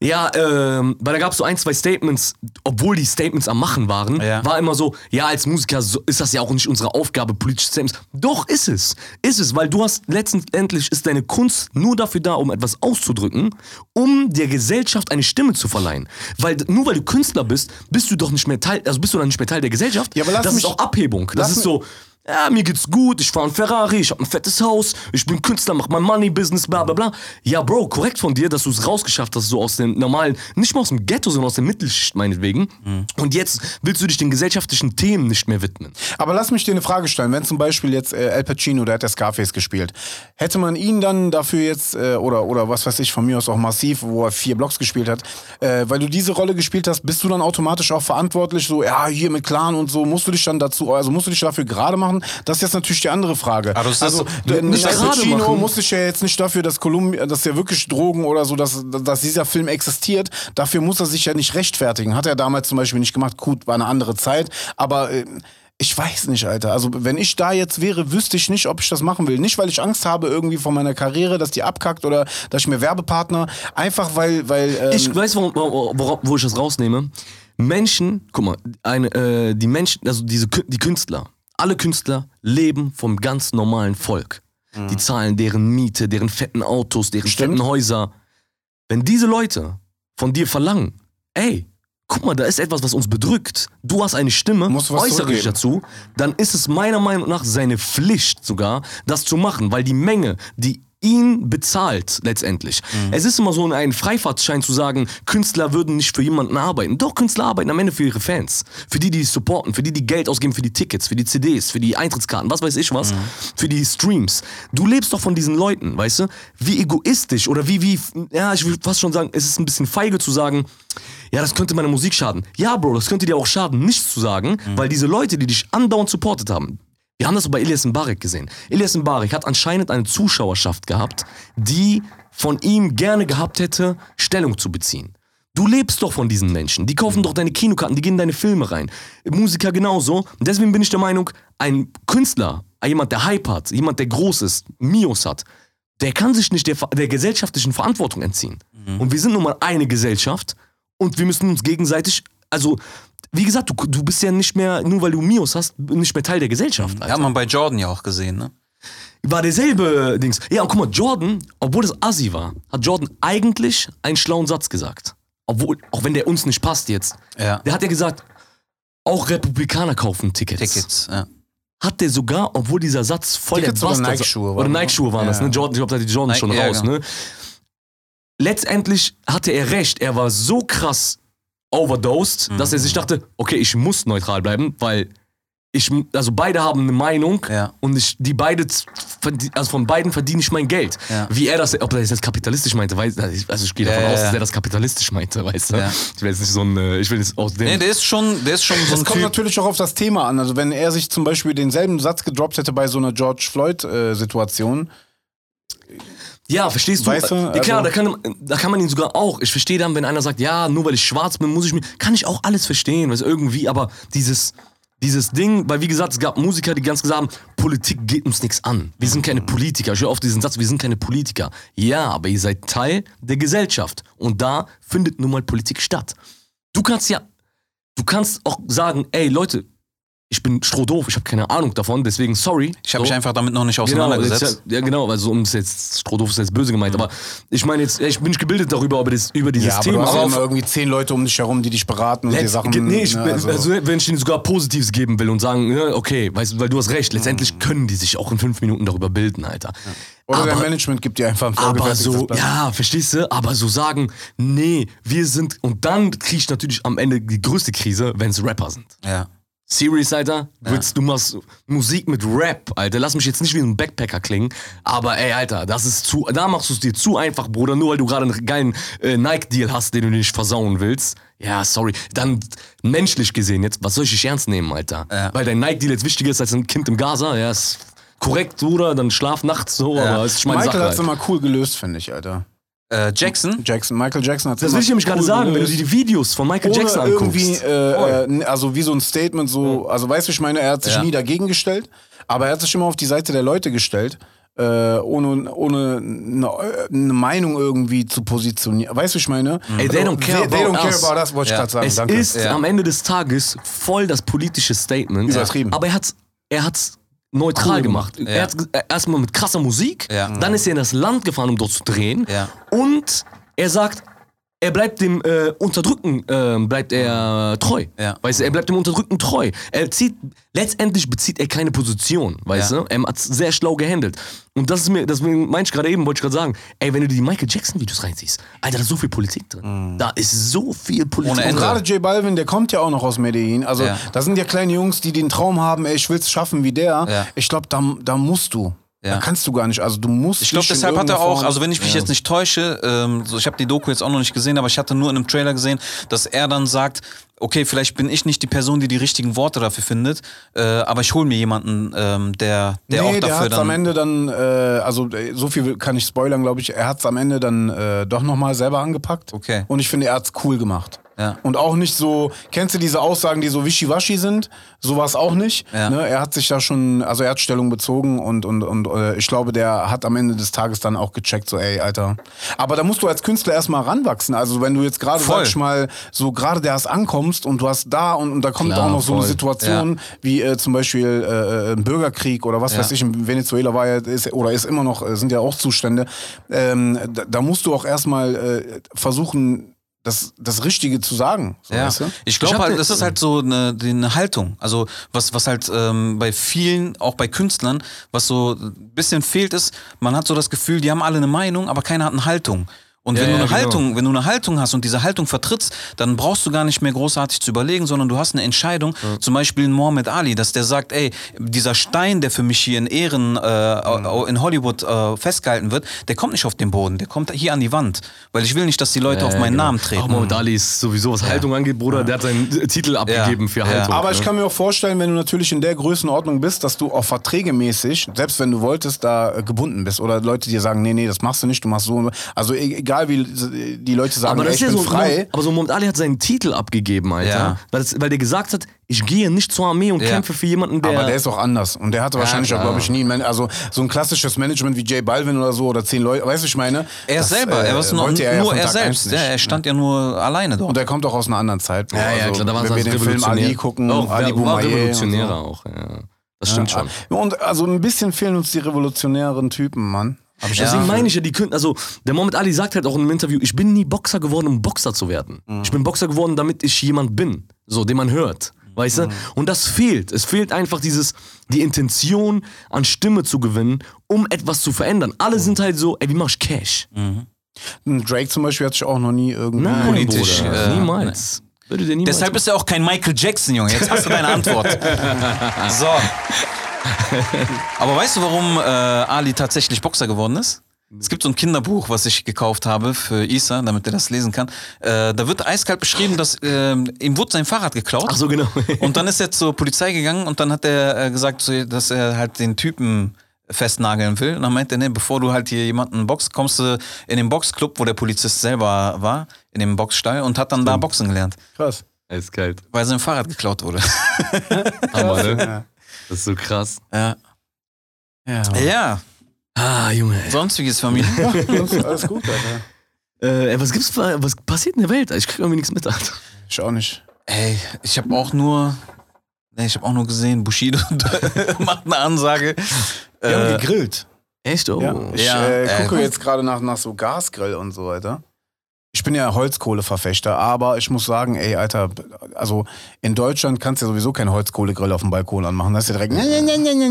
ja, ähm, weil da gab es so ein, zwei Statements, obwohl die Statements am Machen waren, Ja. war immer so, ja, als Musiker so, ist das ja auch nicht unsere Aufgabe, politische Statements. Doch, ist es. Ist es, weil du hast letztendlich ist deine Kunst nur dafür da, um etwas auszudrücken, um der Gesellschaft eine Stimme zu verleihen. Weil nur weil du Künstler bist, bist du doch nicht mehr Teil, also bist du dann nicht mehr Teil der Gesellschaft. Ja, aber lass das mich- ist auch Abhebung. Das ist so, ja, mir geht's gut, ich fahre ein Ferrari, ich habe ein fettes Haus, ich bin Künstler, mach mein Money-Business, bla bla bla. Ja, Bro, korrekt von dir, dass du es rausgeschafft hast, so aus dem normalen, nicht mal aus dem Ghetto, sondern aus der Mittelschicht meinetwegen. Und jetzt willst du dich den gesellschaftlichen Themen nicht mehr widmen. Aber lass mich dir eine Frage stellen. Wenn zum Beispiel jetzt äh, Al Pacino, der hat ja Scarface gespielt, hätte man ihn dann dafür jetzt, äh, oder, oder was weiß ich, von mir aus auch massiv, wo er vier Blocks gespielt hat, äh, weil du diese Rolle gespielt hast, bist du dann automatisch auch verantwortlich, so, ja, hier mit Clan und so, musst du dich dann dazu, also musst du dich dafür gerade machen? Das ist jetzt natürlich die andere Frage. Aber das also, du- der- nicht Al gerade Pacino machen. muss sich ja jetzt nicht dafür, dass Kolumbia, dass ja wirklich Drogen oder so, dass, dass dieser Film existiert, dafür muss er sich ja nicht rechtfertigen. Hat er damals zum Beispiel nicht gemacht. Gut, war eine andere Zeit, aber äh, ich weiß nicht, Alter. Also wenn ich da jetzt wäre, wüsste ich nicht, ob ich das machen will. Nicht, weil ich Angst habe irgendwie von meiner Karriere, dass die abkackt oder dass ich mir Werbepartner, einfach weil, weil ähm, Ich weiß, wo, wo, wo, ich das rausnehme. Menschen, guck mal, eine, äh, die Menschen, also diese, die Künstler, alle Künstler leben vom ganz normalen Volk. Die zahlen deren Miete, deren fetten Autos, deren Stimmt. fetten Häuser. Wenn diese Leute von dir verlangen, ey, guck mal, da ist etwas, was uns bedrückt, du hast eine Stimme, äußere dich dazu, dann ist es meiner Meinung nach seine Pflicht sogar, das zu machen, weil die Menge, die ihn bezahlt letztendlich. Mhm. Es ist immer so ein Freifahrtschein zu sagen, Künstler würden nicht für jemanden arbeiten. Doch, Künstler arbeiten am Ende für ihre Fans. Für die, die supporten, für die, die Geld ausgeben für die Tickets, für die CDs, für die Eintrittskarten, was weiß ich was, für die Streams. Du lebst doch von diesen Leuten, weißt du? Wie egoistisch oder wie, wie, ja, ich würde fast schon sagen, es ist ein bisschen feige zu sagen, ja, das könnte meiner Musik schaden. Ja, Bro, das könnte dir auch schaden, nichts zu sagen, weil diese Leute, die dich andauernd supportet haben, wir haben das bei Elias Mbarek gesehen. Elias Mbarek hat anscheinend eine Zuschauerschaft gehabt, die von ihm gerne gehabt hätte, Stellung zu beziehen. Du lebst doch von diesen Menschen. Die kaufen doch deine Kinokarten, die gehen in deine Filme rein. Musiker genauso. Und deswegen bin ich der Meinung, ein Künstler, jemand, der Hype hat, jemand, der groß ist, Mios hat, der kann sich nicht der, der gesellschaftlichen Verantwortung entziehen. Und wir sind nun mal eine Gesellschaft und wir müssen uns gegenseitig, also, wie gesagt, du, du bist ja nicht mehr, nur weil du Mios hast, nicht mehr Teil der Gesellschaft. Alter. Ja, hat man bei Jordan ja auch gesehen, ne? War derselbe Dings. Ja, und guck mal, Jordan, obwohl das Assi war, hat Jordan eigentlich einen schlauen Satz gesagt. Obwohl, auch wenn der uns nicht passt jetzt. Ja. Der hat ja gesagt, auch Republikaner kaufen Tickets. Tickets, ja. Hat der sogar, obwohl dieser Satz voll Tickets der oder Bastard Nike-Schuhe Oder waren, ne? Nike-Schuhe waren das, Ja. ne? Jordan, ich glaube, da hat die Jordan Nike- schon ja, raus, genau. ne? letztendlich hatte er recht. Er war so krass overdosed, dass er sich dachte, okay, ich muss neutral bleiben, weil ich, also beide haben eine Meinung Ja. und ich, die beide, also von beiden verdiene ich mein Geld. Ja. Wie er das, ob er das jetzt kapitalistisch meinte, weiß, also ich gehe davon Ja, ja, aus, dass er das kapitalistisch meinte, weißt du? Ja. Ich will jetzt nicht so ein, äh, ich will jetzt aus dem. Nee, der ist schon, der ist schon so ein kommt Typ. natürlich auch auf das Thema an. Also wenn er sich zum Beispiel denselben Satz gedroppt hätte bei so einer George Floyd-Situation, Ja, verstehst du? Weißt du, ja, klar, also- da, kann, da kann man ihn sogar auch. Ich verstehe dann, wenn einer sagt, ja, nur weil ich schwarz bin, muss ich mir. Kann ich auch alles verstehen, was irgendwie, aber dieses, dieses Ding, weil wie gesagt, es gab Musiker, die ganz gesagt haben, Politik geht uns nichts an. Wir sind keine Politiker. Ich höre auf diesen Satz, wir sind keine Politiker. Ja, aber ihr seid Teil der Gesellschaft. Und da findet nun mal Politik statt. Du kannst ja, du kannst auch sagen, ey Leute, ich bin strohdoof, ich habe keine Ahnung davon, deswegen sorry. Ich habe So. mich einfach damit noch nicht Genau, auseinandergesetzt. jetzt, ja, ja, genau, also um es jetzt, Strohdoof ist jetzt böse gemeint, aber ich meine jetzt, ich bin nicht gebildet darüber, über, das, über dieses ja, aber du Thema. hast ja Aber immer irgendwie zehn Leute um dich herum, die dich beraten und die Sachen. nee, ich, ne, bin- also, wenn ich ihnen sogar Positives geben will und sagen, ja, okay, weißt, du, weil du hast recht, letztendlich Mhm. können die sich auch in fünf Minuten darüber bilden, Alter. oder dein aber- Management gibt dir einfach ein Aber so, ja, verstehst du? Aber so sagen, nee, wir sind, und dann krieg ich natürlich am Ende die größte Krise, wenn es Rapper sind. Ja. Serious, Alter. Willst, du machst Musik mit Rap, Alter. Lass mich jetzt nicht wie ein Backpacker klingen. Aber ey, Alter, das ist zu. Da machst du es dir zu einfach, Bruder, nur weil du gerade einen geilen äh, Nike-Deal hast, den du nicht versauen willst. Ja, sorry. Dann menschlich gesehen jetzt, was soll ich dich ernst nehmen, Alter? Ja. Weil dein Nike-Deal jetzt wichtiger ist als ein Kind im Gaza, ja, ist korrekt, Bruder, dann schlaf nachts so, aber ist meine Michael Sache. hat es Halt. immer cool gelöst, finde ich, Alter. Äh, Jackson? Jackson, Michael Jackson hat Das will ich nämlich gerade sagen, wenn du dir die Videos von Michael ohne Jackson irgendwie, anguckst. äh, äh, also wie so ein Statement, so, also weißt du, ich meine, er hat sich Ja. nie dagegen gestellt, aber er hat sich immer auf die Seite der Leute gestellt, äh, ohne, ohne eine, eine Meinung irgendwie zu positionieren. Weißt du, ich meine? Ey, they don't care they, they don't about care us. about us, wollte ich Ja. gerade sagen. Es Danke. ist Ja. am Ende des Tages voll das politische Statement. Übertrieben. Aber er hat's, er hat's neutral gemacht. Er Ja. hat erstmal mit krasser Musik, Ja. dann ist er in das Land gefahren, um dort zu drehen. Ja. Und er sagt, er bleibt dem äh, Unterdrücken, äh, bleibt er treu. Ja. Weißt du, er bleibt dem Unterdrücken treu. Er zieht, letztendlich bezieht er keine Position, weißt Ja. du? Er hat's sehr schlau gehandelt. Und das ist mir, deswegen meinte ich gerade eben, wollte ich gerade sagen, ey, wenn du die Michael Jackson Videos reinziehst, Alter, da ist so viel Politik drin. Da ist so viel Politik Ohne Und gerade J Balvin, der kommt ja auch noch aus Medellin. Also Ja. da sind ja kleine Jungs, die den Traum haben, ey, ich will's schaffen wie der. Ja. Ich glaube, da, da musst du. Da Ja. kannst du gar nicht. Also du musst. Ich glaube, deshalb hat er auch, also wenn ich mich jetzt nicht täusche, ähm, so, ich habe die Doku jetzt auch noch nicht gesehen, aber ich hatte nur in einem Trailer gesehen, dass er dann sagt, okay, vielleicht bin ich nicht die Person, die die richtigen Worte dafür findet, äh, aber ich hole mir jemanden, ähm, der, der nee, auch der dafür hat's dann... am Ende dann, äh, also äh, so viel kann ich spoilern, glaube ich. Er hat's am Ende dann äh, doch nochmal selber angepackt. Okay. Und ich finde, er hat's cool gemacht. Ja. Und auch nicht so, kennst du diese Aussagen, die so wischiwaschi sind? So war es auch nicht. Ja. Ne? Er hat sich da schon, also er hat Stellung bezogen und, und, und äh, ich glaube, der hat am Ende des Tages dann auch gecheckt, so ey, Alter. Aber da musst du als Künstler erstmal ranwachsen. Also wenn du jetzt gerade, sag ich mal, so gerade der erst ankommst und du hast da und, und da kommt Klar, auch noch so eine. Situation wie äh, zum Beispiel äh, äh, ein Bürgerkrieg oder was Ja. weiß ich, in Venezuela war ja, ist, oder ist immer noch, äh, sind ja auch Zustände. Ähm, da, da musst du auch erstmal äh, versuchen, das, das Richtige zu sagen. So, Ja, weißt du? ich glaube halt, das ist halt so eine, eine Haltung. Also was, was halt ähm, bei vielen, auch bei Künstlern, was so ein bisschen fehlt ist, man hat so das Gefühl, die haben alle eine Meinung, aber keiner hat eine Haltung. Und Ja, wenn du ja, eine genau. Haltung, wenn du eine Haltung hast und diese Haltung vertrittst, dann brauchst du gar nicht mehr großartig zu überlegen, sondern du hast eine Entscheidung. Zum Beispiel ein Mohammed Ali, dass der sagt, ey, dieser Stein, der für mich hier in Ehren äh, in Hollywood äh, festgehalten wird, der kommt nicht auf den Boden, der kommt hier an die Wand, weil ich will nicht, dass die Leute auf meinen Namen treten. Auch Mohammed Ali ist sowieso, was Haltung angeht, Bruder, der hat seinen Titel abgegeben für Ja. Haltung. Aber ne? ich kann mir auch vorstellen, wenn du natürlich in der Größenordnung bist, dass du auch verträgemäßig, selbst wenn du wolltest, da äh, gebunden bist. Oder Leute dir sagen, nee, nee, das machst du nicht, du machst so. und so. Also e- egal wie die Leute sagen, aber ey, das ich ist ja bin so, frei. aber so Mohammed Ali hat seinen Titel abgegeben, Alter. Ja. Weil, das, weil der gesagt hat, ich gehe nicht zur Armee und Ja. kämpfe für jemanden, der... Aber der ist auch anders. Und der hatte wahrscheinlich auch, glaube ich, nie, also so ein klassisches Management wie J Balvin oder so oder zehn Leute, weißt du, ich meine? Er das, selber, äh, er war nur, er ja nur er selbst. Ja, er stand ja nur alleine dort. Und er kommt auch aus einer anderen Zeit. Ja, ja, Also, klar, da war wenn es wir den Film revolutionär. Ali gucken, auch, Ali Ali war Boumaier und Revolutionärer so. auch, ja. Das stimmt schon. Und also ein bisschen fehlen uns die revolutionären Typen, Mann. Das Deswegen Gefühl. meine ich ja, die können, also der Mohammed Ali sagt halt auch in einem Interview, ich bin nie Boxer geworden, um Boxer zu werden. Mhm. Ich bin Boxer geworden, damit ich jemand bin, so, den man hört. Weißt Mhm. du? Und das fehlt. Es fehlt einfach dieses, die Intention an Stimme zu gewinnen, um etwas zu verändern. Alle sind halt so, ey, wie mach ich Cash? Drake zum Beispiel hat sich auch noch nie irgendwie. Nein, Politisch, Bruder, äh, niemals. Niemals. Deshalb ist er auch kein Michael Jackson, Junge. Jetzt hast du deine Antwort. So. Aber weißt du, warum äh, Ali tatsächlich Boxer geworden ist? Es gibt so ein Kinderbuch, was ich gekauft habe für Isa, damit er das lesen kann. Äh, da wird eiskalt beschrieben, dass äh, ihm wurde sein Fahrrad geklaut. Ach so, genau. Und dann ist er zur Polizei gegangen und dann hat er äh, gesagt, so, dass er halt den Typen festnageln will. Und dann meint er, nee, bevor du halt hier jemanden boxt, kommst du in den Boxclub, wo der Polizist selber war, in dem Boxstall und hat dann da Boxen gelernt, Krass. Eiskalt. weil sein Fahrrad geklaut wurde. Hammer, ne? Ja. Das ist so krass. ja. Ja. ja, Ah, Junge. sonstiges Familie. ja, alles gut, Alter. Äh, ey, was gibt's, was passiert in der Welt? Ich krieg irgendwie nichts mit, Alter. Ich auch nicht. Ey, ich habe auch nur, ich habe auch nur gesehen, Bushido macht eine Ansage. Wir haben Äh, gegrillt. Echt? Oh. Ja. Ich Ja, äh, äh, gucke jetzt gerade nach, nach so Gasgrill und so weiter. Ich bin ja Holzkohleverfechter, aber ich muss sagen, ey, Alter, also in Deutschland kannst du ja sowieso keinen Holzkohlegrill auf dem Balkon anmachen. Das ist ja direkt.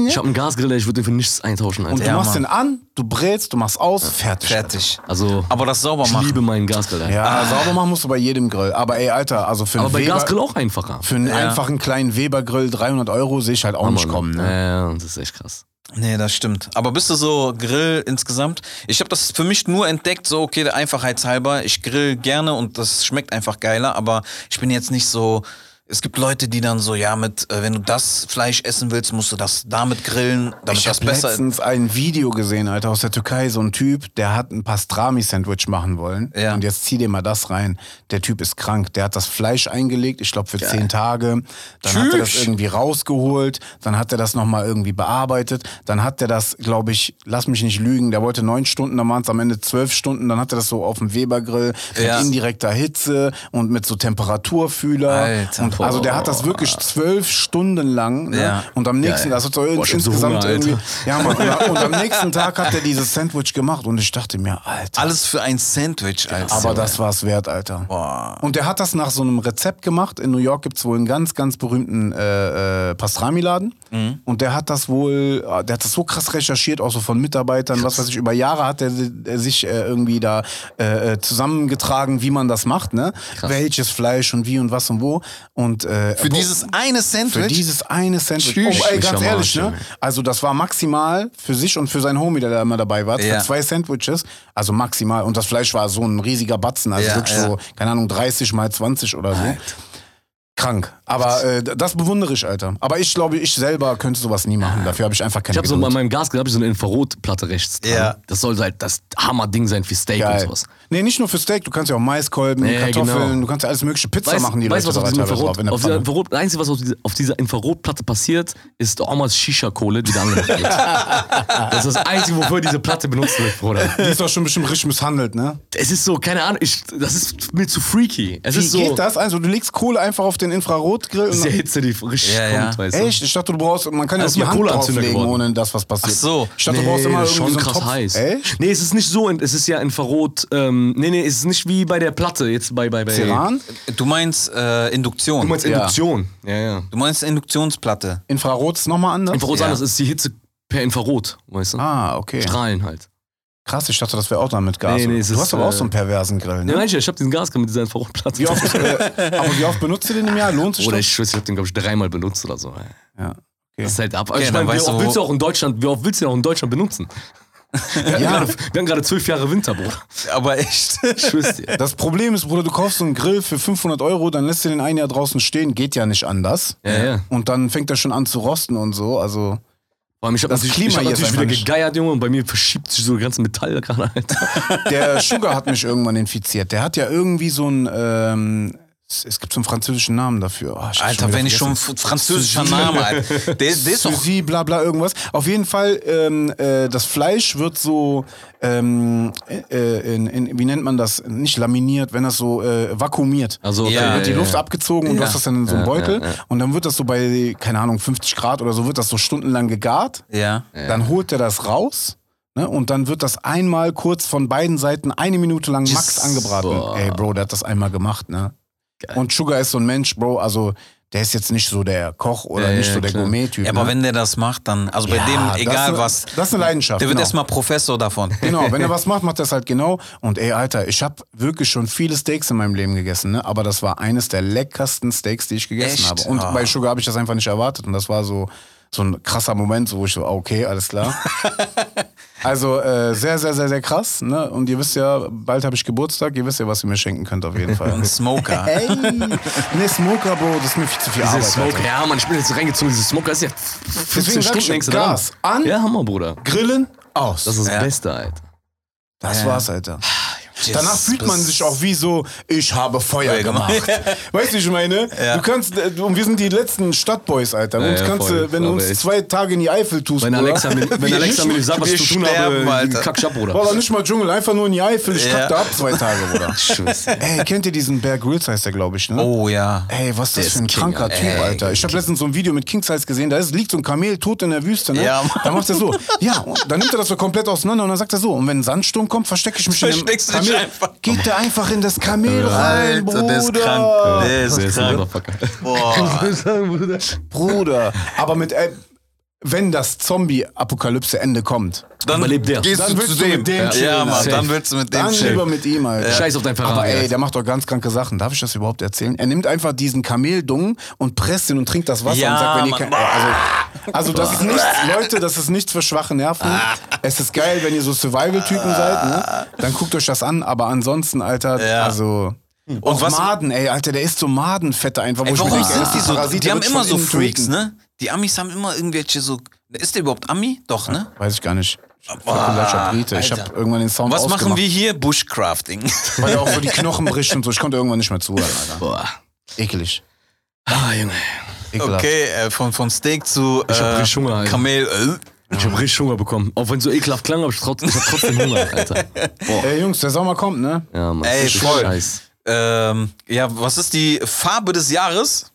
Ich hab einen Gasgrill, ich würde den für nichts eintauschen, Alter. Und du Ja, machst Mann. den an, du brätst, du machst aus, fertig. fertig. Also, Aber das sauber ich machen. liebe meinen Gasgrill, Alter. Ja, sauber machen musst du bei jedem Grill. Aber ey, Alter, also für Aber einen, bei Weber, Gasgrill auch einfacher. für einen Ja. einfachen kleinen Weber-Grill 300 Euro sehe ich halt auch nicht kommen. Ne? Ja, ja, das ist echt krass. Nee, das stimmt. Aber bist du so Grill insgesamt? Ich habe das für mich nur entdeckt, so okay, der Einfachheitshalber. Ich grill gerne und das schmeckt einfach geiler, aber ich bin jetzt nicht so. Es gibt Leute, die dann so, ja, mit, äh, wenn du das Fleisch essen willst, musst du das damit grillen, damit Ich das habe besser letztens ein Video gesehen, Alter, aus der Türkei, so ein Typ, der hat ein Pastrami-Sandwich machen wollen. Ja. Und jetzt zieh dir mal das rein. Der Typ ist krank. Der hat das Fleisch eingelegt, ich glaube für zehn Tage. Dann hat er das Tschüss. irgendwie rausgeholt. Dann hat er das nochmal irgendwie bearbeitet. Dann hat er das, glaube ich, lass mich nicht lügen, der wollte neun Stunden, dann waren es am Ende zwölf Stunden. Dann hat er das so auf dem Webergrill Ja. mit indirekter Hitze und mit so Temperaturfühler. Alter. und also der hat das wirklich zwölf Stunden lang. Ne? Ja. Und am nächsten, das hat so Boah, ich hab so insgesamt Hunger, irgendwie. Ja, Mann, und, am nächsten Tag hat er dieses Sandwich gemacht und ich dachte mir, Alter. Alles für ein Sandwich, Alter. aber das war's wert, Alter. Boah. Und der hat das nach so einem Rezept gemacht. In New York gibt's wohl einen ganz, ganz berühmten äh, äh, Pastrami-Laden. Mhm. Und der hat das wohl, äh, der hat das so krass recherchiert, auch so von Mitarbeitern, was weiß ich, über Jahre hat er äh, sich äh, irgendwie da äh, äh, zusammengetragen, wie man das macht, ne? Welches Fleisch und wie und was und wo. Und äh, Für dieses eine Sandwich. für dieses eine Sandwich. Tschüss. Oh, ey, ganz ehrlich, ne? Also das war maximal für sich und für seinen Homie, der da immer dabei war, Ja. für zwei Sandwiches. Also maximal. Und das Fleisch war so ein riesiger Batzen. Also Ja, wirklich ja. so, keine Ahnung, 30 mal 20 oder so. Krank. Aber äh, das bewundere ich, Alter. Aber ich glaube, ich selber könnte sowas nie machen. Dafür habe ich einfach keine Ich habe so bei meinem Gasgrill hab ich so eine Infrarotplatte rechts dran. Ja. Das soll halt das Hammerding sein für Steak und Geil. sowas. Nee, nicht nur für Steak, du kannst ja auch Maiskolben, Ja, Kartoffeln, genau. du kannst ja alles mögliche Pizza Weißt, machen, die weißt, Leute was auf diesem Infrarot, drauf in der auf dieser. Infrarot, das Einzige, was auf, diese, auf dieser Infrarotplatte passiert, ist Omas Shisha-Kohle, die da angemacht wird. das ist das Einzige, wofür diese Platte benutzt wird, Bruder. Die ist doch schon bestimmt richtig misshandelt, ne? Es ist so, keine Ahnung, ich, das ist mir zu freaky. Es Wie ist so, geht das? Also du legst Kohle einfach auf den Infrarotgrill und diese Hitze, die richtig Ja, ja. kommt, weißt du. Echt? Ich dachte, du brauchst, man kann ja Das auch die ist mal Hand Kohleanzünder drauflegen, geworden. ohne dass was passiert. Ach so. Ich dachte, du brauchst immer das ist irgendwie so einen krass Topf. heiß. Echt? Nee, es ist nicht so, es ist ja Infrarot, ähm, nee, nee, es ist nicht wie bei der Platte, jetzt bei, bei, bei Ceran? Du meinst äh, Induktion. Du meinst Ja. Induktion. Ja, ja. Du meinst Induktionsplatte. Infrarot ist nochmal anders? Infrarot ist Ja. anders, ist die Hitze per Infrarot, weißt du? Ah, okay. Strahlen halt. Krass, ich dachte, das wäre auch dann mit Gas. Nee, nee, du ist, hast aber auch äh, so einen perversen Grill, Ja, ne? manche, ich hab diesen Gasgrill mit dieser Infrarotplatte. Wie oft, äh, aber wie oft benutzt du den im Jahr? Lohnt sich Oder das? ich ich hab den, glaube ich, dreimal benutzt oder so. ey. Ja. Das ist halt ab. Okay, ich meine, wie oft willst du auch in Deutschland, wie oft willst du den auch in Deutschland benutzen? Wir Ja. wir haben gerade zwölf Jahre Winter, Bruder. Aber echt. Ich dir. Das Problem ist, Bruder, du kaufst so einen Grill für 500 Euro, dann lässt du den ein Jahr draußen stehen, geht ja nicht anders. Ja, ja. Und dann fängt er schon an zu rosten und so, also... Vor allem, ich hab Das natürlich, Klima ich hab natürlich wieder nicht- gegeiert, Junge, und bei mir verschiebt sich so das ganze Metall gerade, Alter. Der Sugar hat mich irgendwann infiziert. Der hat ja irgendwie so ein... Ähm, es es gibt so einen französischen Namen dafür. Oh, Alter, wenn ich schon französischer Name, Alter. Der, der ist doch. Suzy, bla bla irgendwas. Auf jeden Fall, ähm, äh, das Fleisch wird so, ähm, äh, in, in, wie nennt man das? Nicht laminiert, wenn das so äh, vakuumiert. Also, okay, Ja, Dann wird die ja, Luft ja. abgezogen und du Ja. hast das dann in so einem Ja, Beutel. ja, ja. Und dann wird das so bei, keine Ahnung, 50 Grad oder so, wird das so stundenlang gegart. Ja. Dann holt er das raus. Ne, und dann wird das einmal kurz von beiden Seiten eine Minute lang max angebraten. Boah. Ey, Bro, der hat das einmal gemacht, ne? Und Sugar ist so ein Mensch, Bro, also der ist jetzt nicht so der Koch oder Ja, nicht so der. Gourmet-Typ. Ja, aber ne? wenn der das macht, dann, also bei Ja, dem, das egal ist- was, das ist eine Leidenschaft, der wird genau. erstmal Professor davon. Genau, wenn er was macht, macht er es halt genau. Und ey, Alter, ich habe wirklich schon viele Steaks in meinem Leben gegessen, ne? aber das war eines der leckersten Steaks, die ich gegessen Echt? habe. Und Ah. bei Sugar habe ich das einfach nicht erwartet. Und das war so, so ein krasser Moment, so, wo ich so, ah, okay, alles klar. also äh, sehr, sehr, sehr, sehr krass. Ne? Und ihr wisst ja, bald habe ich Geburtstag. Ihr wisst ja, was ihr mir schenken könnt auf jeden Fall. Ein Smoker. Ey, ne Smoker, Bro, das ist mir viel zu viel Diese Arbeit. Smoke, Alter. ja, Mann, ich bin jetzt reingezogen. Diese Smoker ist ja Deswegen 15 sag ich, Stunden längst Gas an, Ja, Hammer, Bruder. Grillen, aus. Das ist das Ja. Beste, Alter. Das Ja. war's, Alter. Danach Jesus, fühlt man sich auch wie so, ich habe Feuer gemacht. weißt du, wie ich meine? Ja. Du kannst, äh, und wir sind die letzten Stadtboys, Alter. Ja, uns kannst voll. du, wenn du uns echt. zwei Tage in die Eifel tust, Wenn Alexa, mir- wenn Alexa mir nicht sagt, was ich zu tun sterben, habe, Alter. kack ich ab, Bruder. War doch nicht mal Dschungel, einfach nur in die Eifel, ich Ja. ab zwei Tage, Bruder. Ey, kennt ihr diesen Bear Grylls, heißt der, glaube ich, ne? Oh ja. Ey, was ist das Der für ein King, kranker Alter. Typ, Ey, Alter. Ich habe letztens so ein Video mit King Size gesehen, da ist, liegt so ein Kamel tot in der Wüste, ne? Ja, Mann. Da macht er so, ja, und dann nimmt er das so komplett auseinander und dann sagt er so, und wenn ein Sandsturm kommt, verstecke ich mich in dem dich Kamel. einfach. Geht der einfach in das Kamel rein, Alter, der ist Bruder. krank. Der ist Der ist krank. Boah. Bruder. Aber mit, äh, wenn das Zombie-Apokalypse-Ende kommt, Dann Überlebt der. gehst Dann du willst zu du dem. mit dem ja, chillen, ja, Mann, dann willst du mit dem dann lieber chillen. mit ihm, Alter. Scheiß auf dein Ferrari. Aber ey, Alter. der macht doch ganz kranke Sachen. Darf ich das überhaupt erzählen? Er nimmt einfach diesen Kameldung und presst ihn und trinkt das Wasser Ja, und sagt, wenn ihr kein, also, also das ist nichts, Leute, das ist nichts für schwache Nerven. Es ist geil, wenn ihr so Survival-Typen seid, ne? Dann guckt euch das an, aber ansonsten, Alter, Ja. also. Und was- was Maden, ey, Alter, der isst so Madenfette einfach. Wo Ey, ich mir warum denke, sind die ist so? Parasit, Die haben immer so Freaks, ne? Die Amis haben immer irgendwelche so. Ist der überhaupt Ami? Doch, ne? Weiß ich gar nicht. Ich bin deutscher Brite. Ich habe irgendwann den Sound Was machen ausgemacht, wir hier? Bushcrafting. Weil er auch so die Knochen bricht und so. Ich konnte irgendwann nicht mehr zuhören, Alter. Boah. Ekelig. Ah, Junge. Ekelhaft. Okay, äh, von, von Steak zu Ich hab äh, richtig Hunger, Alter. Kamel. Äh. Ich hab richtig Hunger bekommen. Auch wenn es so ekelhaft klang, aber ich, trot, ich hab trotzdem Hunger, Alter. Boah. Ey, Jungs, der Sommer kommt, ne? Ja, Mann. Ey, voll. Scheiß. Ähm, ja, was ist die Farbe des Jahres?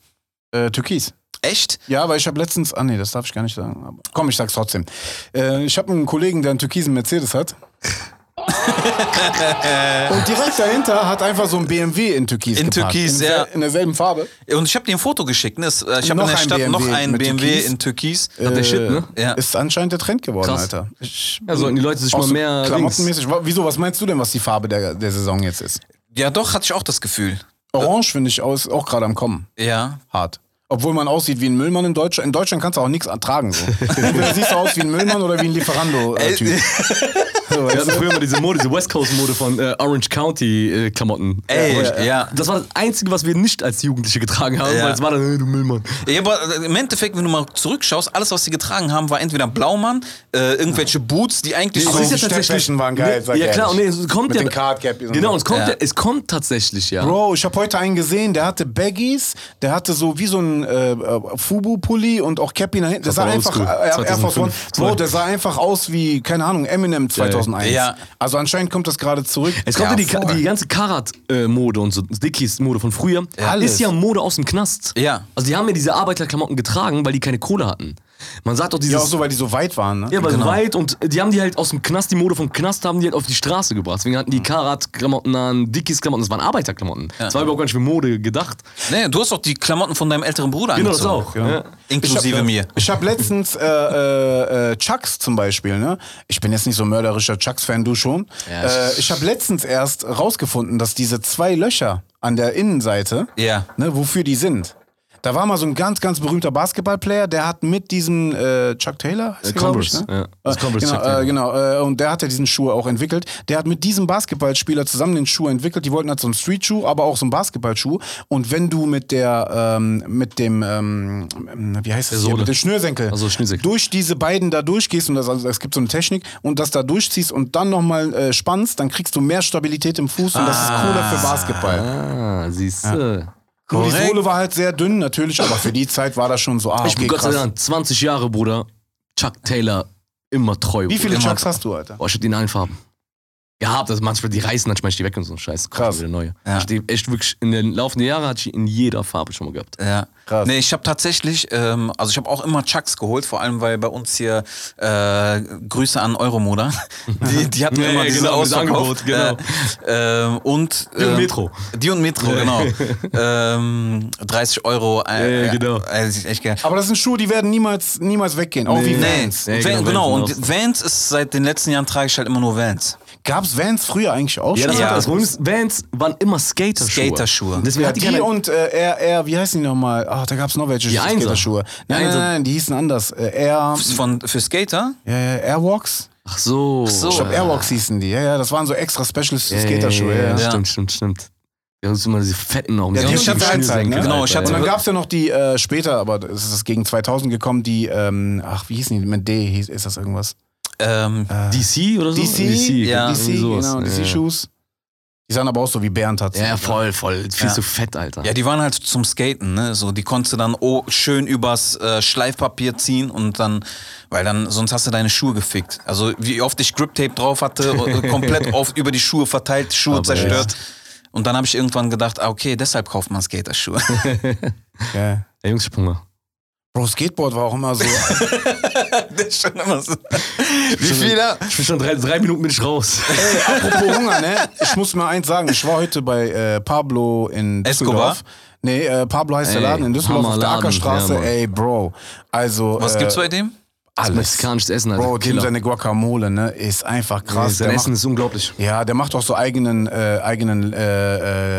Äh, Türkis. Echt? Ja, aber ich habe letztens, ah nee, das darf ich gar nicht sagen. Aber, komm, ich sag's trotzdem. Äh, ich habe einen Kollegen, der einen türkisen Mercedes hat. Und direkt dahinter hat einfach so ein BMW in Türkis In geparkt. Türkis, in, ja. In derselben Farbe. Und ich habe dir ein Foto geschickt. Ne? Es, äh, Ich habe Noch in der Stadt BMW noch einen BMW Türkis. in Türkis. Hat der Shit, ne? Ja. Ist anscheinend der Trend geworden, Krass. Alter. Ich, Ja, sollten die Leute sich mal so mehr Klamottenmäßig. Wa- Wieso, was meinst du denn, was die Farbe der, der Saison jetzt ist? ja, doch, hatte ich auch das Gefühl. Orange finde ich aus, auch gerade am Kommen. Ja. Hart. Obwohl man aussieht wie ein Müllmann in Deutschland. In Deutschland kannst du auch nichts ertragen. So. Entweder siehst du aus wie ein Müllmann oder wie ein Lieferando-Typ. So, Wir hatten früher mal diese Mode, diese West Coast Mode von äh, Orange County äh, Klamotten. Ey, Ja. ja. Das war das Einzige, was wir nicht als Jugendliche getragen haben, Ja. weil es war dann, hey, du Müllmann. Ja, aber äh, im Endeffekt, wenn du mal zurückschaust, alles, was sie getragen haben, war entweder Blaumann, äh, irgendwelche Boots, die eigentlich Aber so. ist ja Steppflächen waren geil, sag Ja klar, und nee, es kommt Mit ja. den Card Cap und Genau, es kommt, Ja. ja. es kommt tatsächlich, ja. Bro, ich habe heute einen gesehen, der hatte Baggies, der hatte so wie so ein äh, äh, Fubu-Pulli und auch Cappy nach hinten. Der sah einfach, äh, Air Force One. 2005. Bro, der sah einfach aus wie, keine Ahnung, Eminem 2001. Ja. Also anscheinend kommt das gerade zurück. Es kommt ja, die, voll. die ganze Karat-Mode und so, Dickies-Mode von früher, Alles. ist ja Mode aus dem Knast. Ja. Also die haben ja diese Arbeiterklamotten getragen, weil die keine Kohle hatten. Man sagt doch dieses... Ja, auch so, weil die so weit waren, ne? Ja, weil Genau. weit und die haben die halt aus dem Knast, die Mode vom Knast haben die halt auf die Straße gebracht. Deswegen hatten die Karat-Klamotten an, Dickies-Klamotten, das waren Arbeiterklamotten. Das war überhaupt gar nicht für Mode gedacht. Nee, du hast doch die Klamotten von deinem älteren Bruder Genau, das angezogen. auch. Ja. Inklusive ich hab, mir. Ich habe letztens äh, äh, äh, Chucks zum Beispiel, ne? Ich bin jetzt nicht so mörderischer Chucks-Fan, du schon. Ja, äh, ich habe letztens erst rausgefunden, dass diese zwei Löcher an der Innenseite, Ja. ne, wofür die sind. Da war mal so ein ganz, ganz berühmter Basketballplayer, der hat mit diesem äh, Chuck Taylor, heißt Äh, glaub ich, Converse, ne? ja. Das Äh, Converse genau, Taylor. äh, genau äh, und der hat ja diesen Schuh auch entwickelt. Der hat mit diesem Basketballspieler zusammen den Schuh entwickelt. Die wollten halt so einen Streetschuh, aber auch so einen Basketballschuh. Und wenn du mit der, ähm, mit dem, ähm, wie heißt das hier, mit dem Schnürsenkel, Also Schnürsenkel. durch diese beiden da durchgehst und das, also es gibt so eine Technik und das da durchziehst und dann nochmal äh, spannst, dann kriegst du mehr Stabilität im Fuß und das ist cooler für Basketball. Ah, siehst du. Nur die. Sohle war halt sehr dünn, natürlich, aber für die Zeit war das schon so, ah, Ich bin okay, Gott sei krass. Dank 20 Jahre, Bruder. Chuck Taylor, immer treu. Wie viele. Chucks hast du, Alter? Boah, ich hab die in allen Farben. Gehabt. Also manchmal, die reißen dann schmeiß ich die weg und so ein Scheiß. Krass. Wieder neue. Ja. Ich die echt wirklich, in den laufenden Jahren hatte ich in jeder Farbe schon mal gehabt. Ja. Krass. Nee, ich habe tatsächlich, ähm, also ich habe auch immer Chucks geholt, vor allem weil bei uns hier äh, Grüße an Euromoda. Die, die hatten Ja, immer diese genau, dieses. Angebot, genau. Äh, ähm, und Die und ähm, Metro. Die und Metro, genau. ähm, 30 Euro. Äh, Ja, ja, genau. Äh, echt geil. Aber das sind Schuhe, die werden niemals, niemals weggehen. Auch wie Nee, Vans. Nee, genau, genau. Vans Und Vans ist seit den letzten Jahren trage ich halt immer nur Vans. Gab's Vans früher eigentlich auch Ja, schon? das, Ja. War, das Problem Vans waren immer Skaterschuhe. Skaterschuhe. Deswegen Ja, hat die die und äh, Air, wie heißen die nochmal? Ach, da gab's noch welche Die. Skaterschuhe. Nein, nein, nein, die hießen anders. Äh, Air, Von, für Skater? ja, ja, Airwalks? Ach so. so. Ich glaube, Airwalks hießen die. Ja, ja, das waren so extra Specialist Ja, Skaterschuhe. Ja, ja. Ja. Stimmt, stimmt, stimmt. Wir haben uns immer diese fetten auch. Ja, die ich hatte Einzeigen, ne? Genau, ich hatte- Und dann gab's ja noch die äh, später, aber es ist gegen 2000 gekommen, die, ähm, ach, wie hießen die? Mit D hieß, ist das irgendwas? Ähm, DC oder so? DC? ja, DC, irgendwie sowas. genau, Ja. DC-Shoes. Die sahen aber auch so wie Bernd hat. Ja, voll, voll. Viel Ja. zu fett, Alter. ja, die waren halt zum Skaten, ne? So, die konntest du dann oh, schön übers äh, Schleifpapier ziehen und dann, weil dann, sonst hast du deine Schuhe gefickt. Also wie oft ich Grip Tape drauf hatte, äh, komplett oft über die Schuhe verteilt, Schuhe Aber zerstört. Und dann habe ich irgendwann gedacht, ah, okay, deshalb kauft man Skaterschuhe. Ja. Ey, Jungs, sprung mal. Bro, Skateboard war auch immer so. das ist schon immer so. Wie viele? Ich bin schon drei, drei Minuten bin ich raus. Ey, apropos Hunger, ne? Ich muss mal eins sagen. Ich war heute bei äh, Pablo in Escobar? Düsseldorf. Nee, äh, Pablo heißt der Ey, Laden in Düsseldorf auf der Ackerstraße. ja. Ey, Bro. Also. Was äh, gibt's bei dem? Alles. Mexikanisches Essen, Alter. Bro, dem seine Guacamole, ne? Ist einfach krass. Sein Der Essen macht, ist unglaublich. ja, der macht auch so eigenen, äh, eigenen äh,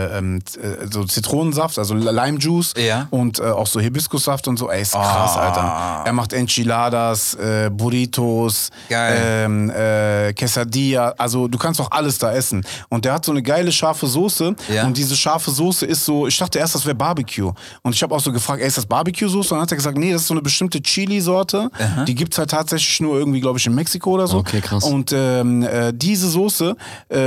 äh, ähm, äh, so Zitronensaft, also Lime Juice Ja. und äh, auch so Hibiskussaft und so. Ey, ist krass, Alter. Er macht Enchiladas, äh, Burritos, ähm, äh, Quesadilla. Also du kannst auch alles da essen. Und der hat so eine geile scharfe Soße. Ja. Und diese scharfe Soße ist so, ich dachte erst, das wäre Barbecue. Und ich habe auch so gefragt, ey, ist das Barbecue-Soße? Und dann hat er gesagt, nee, das ist so eine bestimmte Chili-Sorte. Die gibt's halt tatsächlich nur irgendwie, glaube ich, in Mexiko oder so. Okay, krass. Und ähm, äh, diese Soße, äh,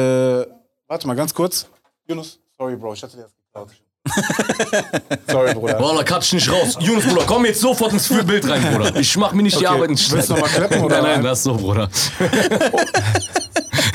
warte mal ganz kurz. Yunus, sorry, Bro, ich hatte dir das geklaut. sorry, Bruder. Boah, da cut ich nicht raus. Jonas, Bruder, komm jetzt sofort ins Bild rein, Bruder. Ich mach mir nicht die Okay. Arbeit nicht Willst du noch mal klappen, oder? Nein, nein, lass so, Bruder.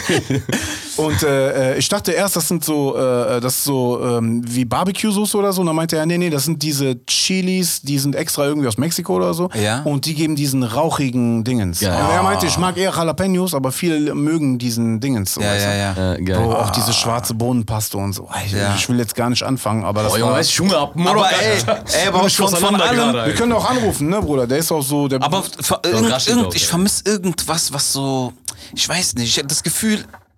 Und äh, äh, ich dachte erst, das sind so, äh, das ist so ähm, wie Barbecue-Soße oder so. Und dann meinte er, nee, nee, das sind diese Chilis, die sind extra irgendwie aus Mexiko oder so. Ja. Und die geben diesen rauchigen Dingens. Ja. Und er meinte, ich mag eher Jalapenos, aber viele mögen diesen Dingens. So, Ja, du? ja, ja. Äh. Bro, auch diese schwarze Bohnenpaste und so. Ich, Ja. ich will jetzt gar nicht anfangen, aber das Boah, Junge, ich Hunger ab. Aber ey, ey, aber Ich von, allem, gerade, Wir können auch anrufen, ne, Bruder? Der ist auch so... Der Aber ver- irgend, irgend, ich vermisse irgendwas, was so, ich weiß nicht, ich habe das Gefühl,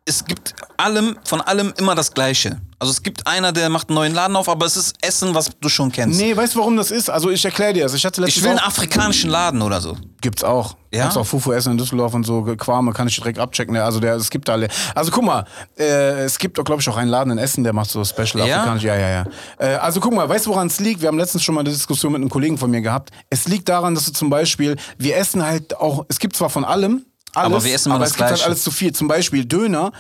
es gibt allem, von allem immer das Gleiche. Also es gibt einer, der macht einen neuen Laden auf, aber es ist Essen, was du schon kennst. Nee, weißt du, warum das ist? Also ich erkläre dir das. Ich hatte ich will einen afrikanischen Laden oder so. Gibt's auch. Ja? Kannst auch Fufu essen in Düsseldorf und so. Quame kann ich direkt abchecken. Also der, es gibt alle. Also guck mal, äh, es gibt, glaube ich, auch einen Laden in Essen, der macht so Special Ja? afrikanisch. Ja, ja, ja. Äh, also guck mal, weißt du, woran es liegt? Wir haben letztens schon mal eine Diskussion mit einem Kollegen von mir gehabt. Es liegt daran, dass du zum Beispiel, wir essen halt auch, es gibt zwar von allem, alles, Aber wir essen immer aber das es gibt halt alles zu viel. Zum Beispiel Döner.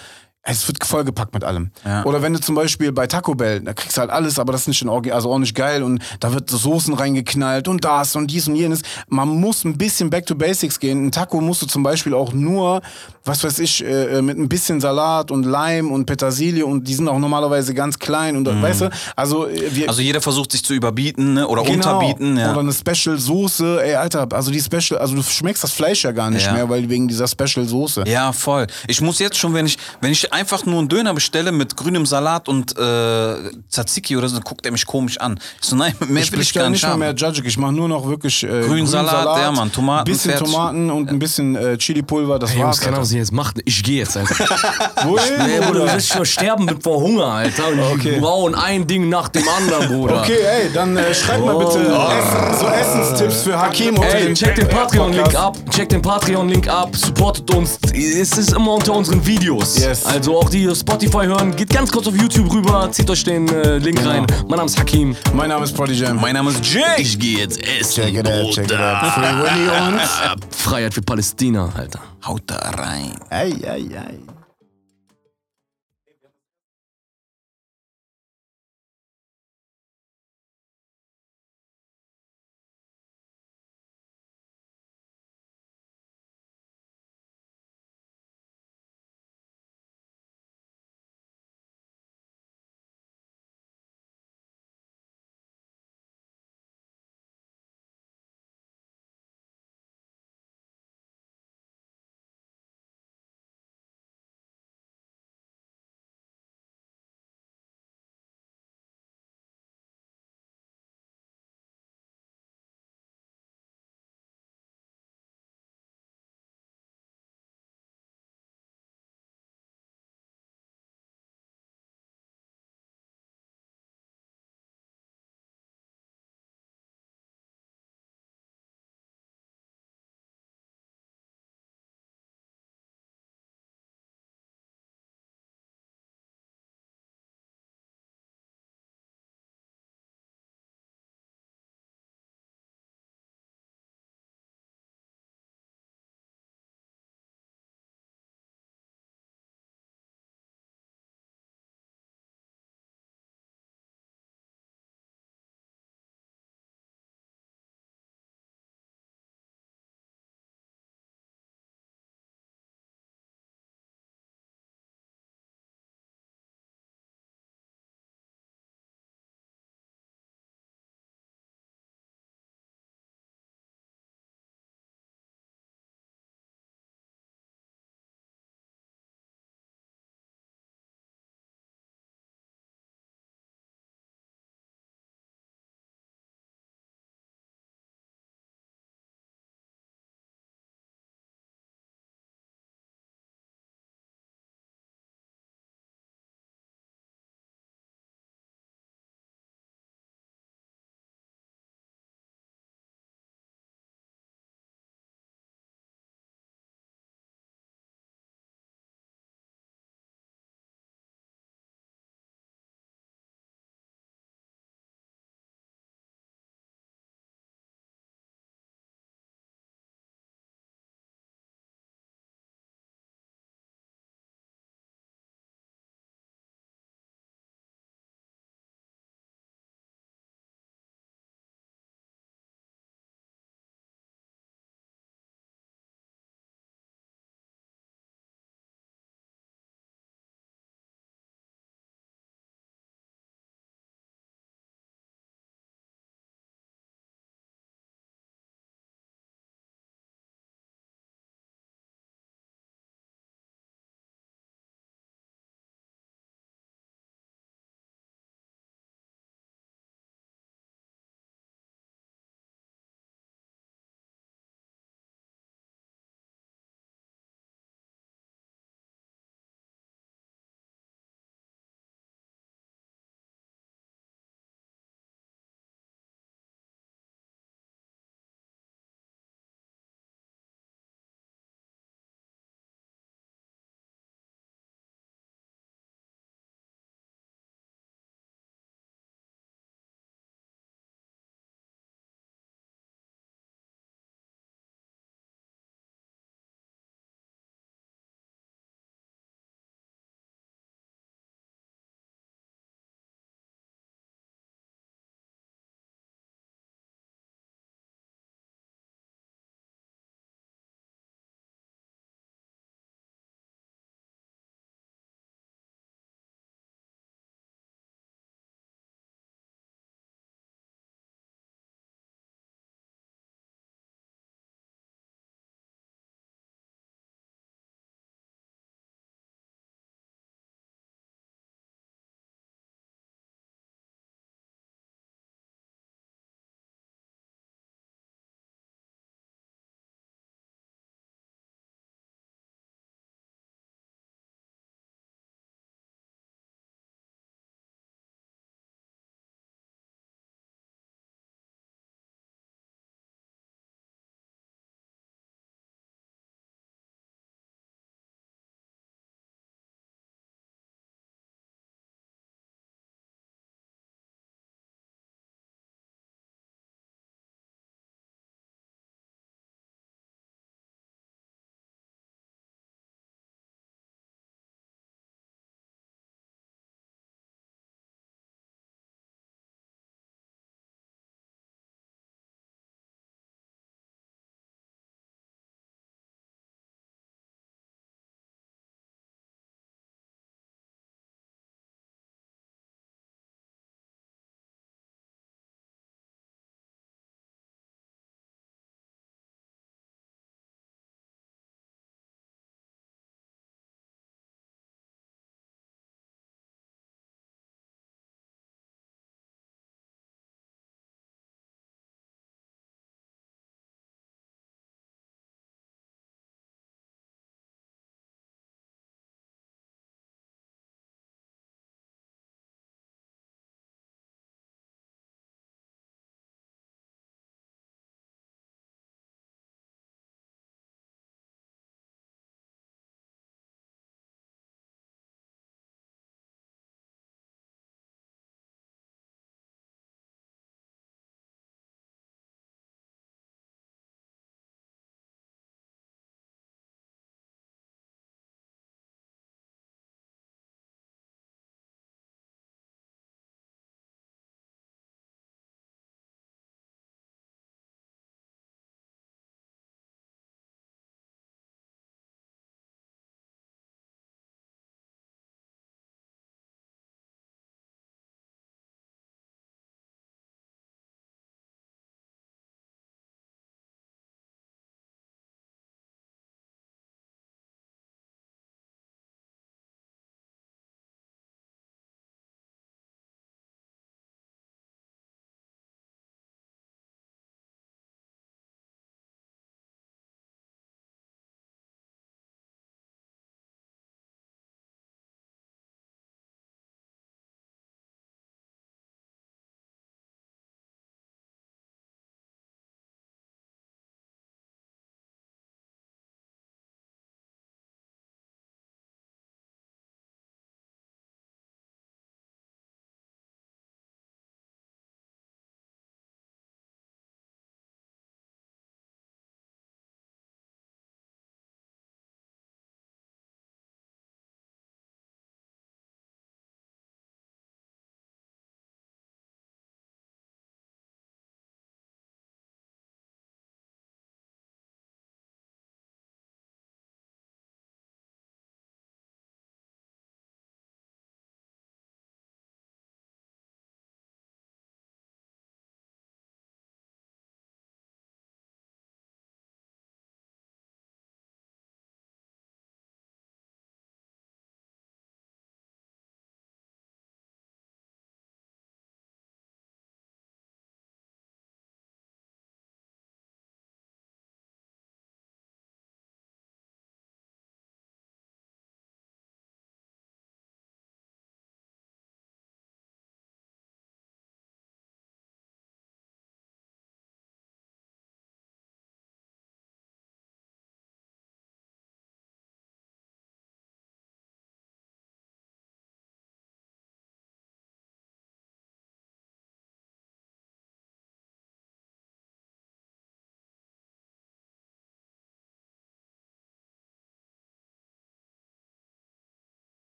Es wird vollgepackt mit allem. Ja. Oder wenn du zum Beispiel bei Taco Bell, da kriegst du halt alles, aber das ist nicht Orgi also auch nicht geil und da wird so Soßen reingeknallt und das und dies und jenes. Man muss ein bisschen back to basics gehen. Ein Taco musst du zum Beispiel auch nur, was weiß ich, äh, mit ein bisschen Salat und Leim und Petersilie und die sind auch normalerweise ganz klein und weißt du, also äh, wir Also jeder versucht sich zu überbieten ne? oder Genau. unterbieten. Ja. Oder eine Special Soße, ey Alter, also die Special, also du schmeckst das Fleisch ja gar nicht Ja. mehr, weil wegen dieser Special Soße. Ja, voll. Ich muss jetzt schon, wenn ich, wenn ich einfach nur einen Döner bestelle mit grünem Salat und äh, Tzatziki oder so, dann guckt er mich komisch an. Ich so, nein, mehr Ich will ich gar nicht nicht mal haben. mehr Judge, ich mache nur noch wirklich äh, Grünen grünen Salat, ja, Mann, Tomaten, bisschen fertig. Tomaten und ein bisschen äh, Chili-Pulver, das Ey, Jungs, war's. keine Ahnung, was ihr jetzt macht. Ich gehe jetzt, Alter. Wohin, Nee, Bruder, du Bruder? wirst schon sterben mit vor Hunger, Alter. Und Okay. brauen ein Ding nach dem anderen, Bruder. Okay, ey, dann äh, schreib mal bitte Essen, so Essenstipps für Hakim Ey, den check den Patreon-Link ab, check den Patreon-Link ab, supportet uns. Es ist immer unter unseren Videos. Yes. Also auch die Spotify hören, geht ganz kurz auf YouTube rüber, zieht euch den äh, Link rein. Mein Name ist Hakim. Mein Name ist Prodigy Jam. Mein Name ist Jake. Ich gehe jetzt essen, Check it out, check it out. Free Willy und... Freiheit für Palästina, Alter. Haut da rein. Ei, ei, ei.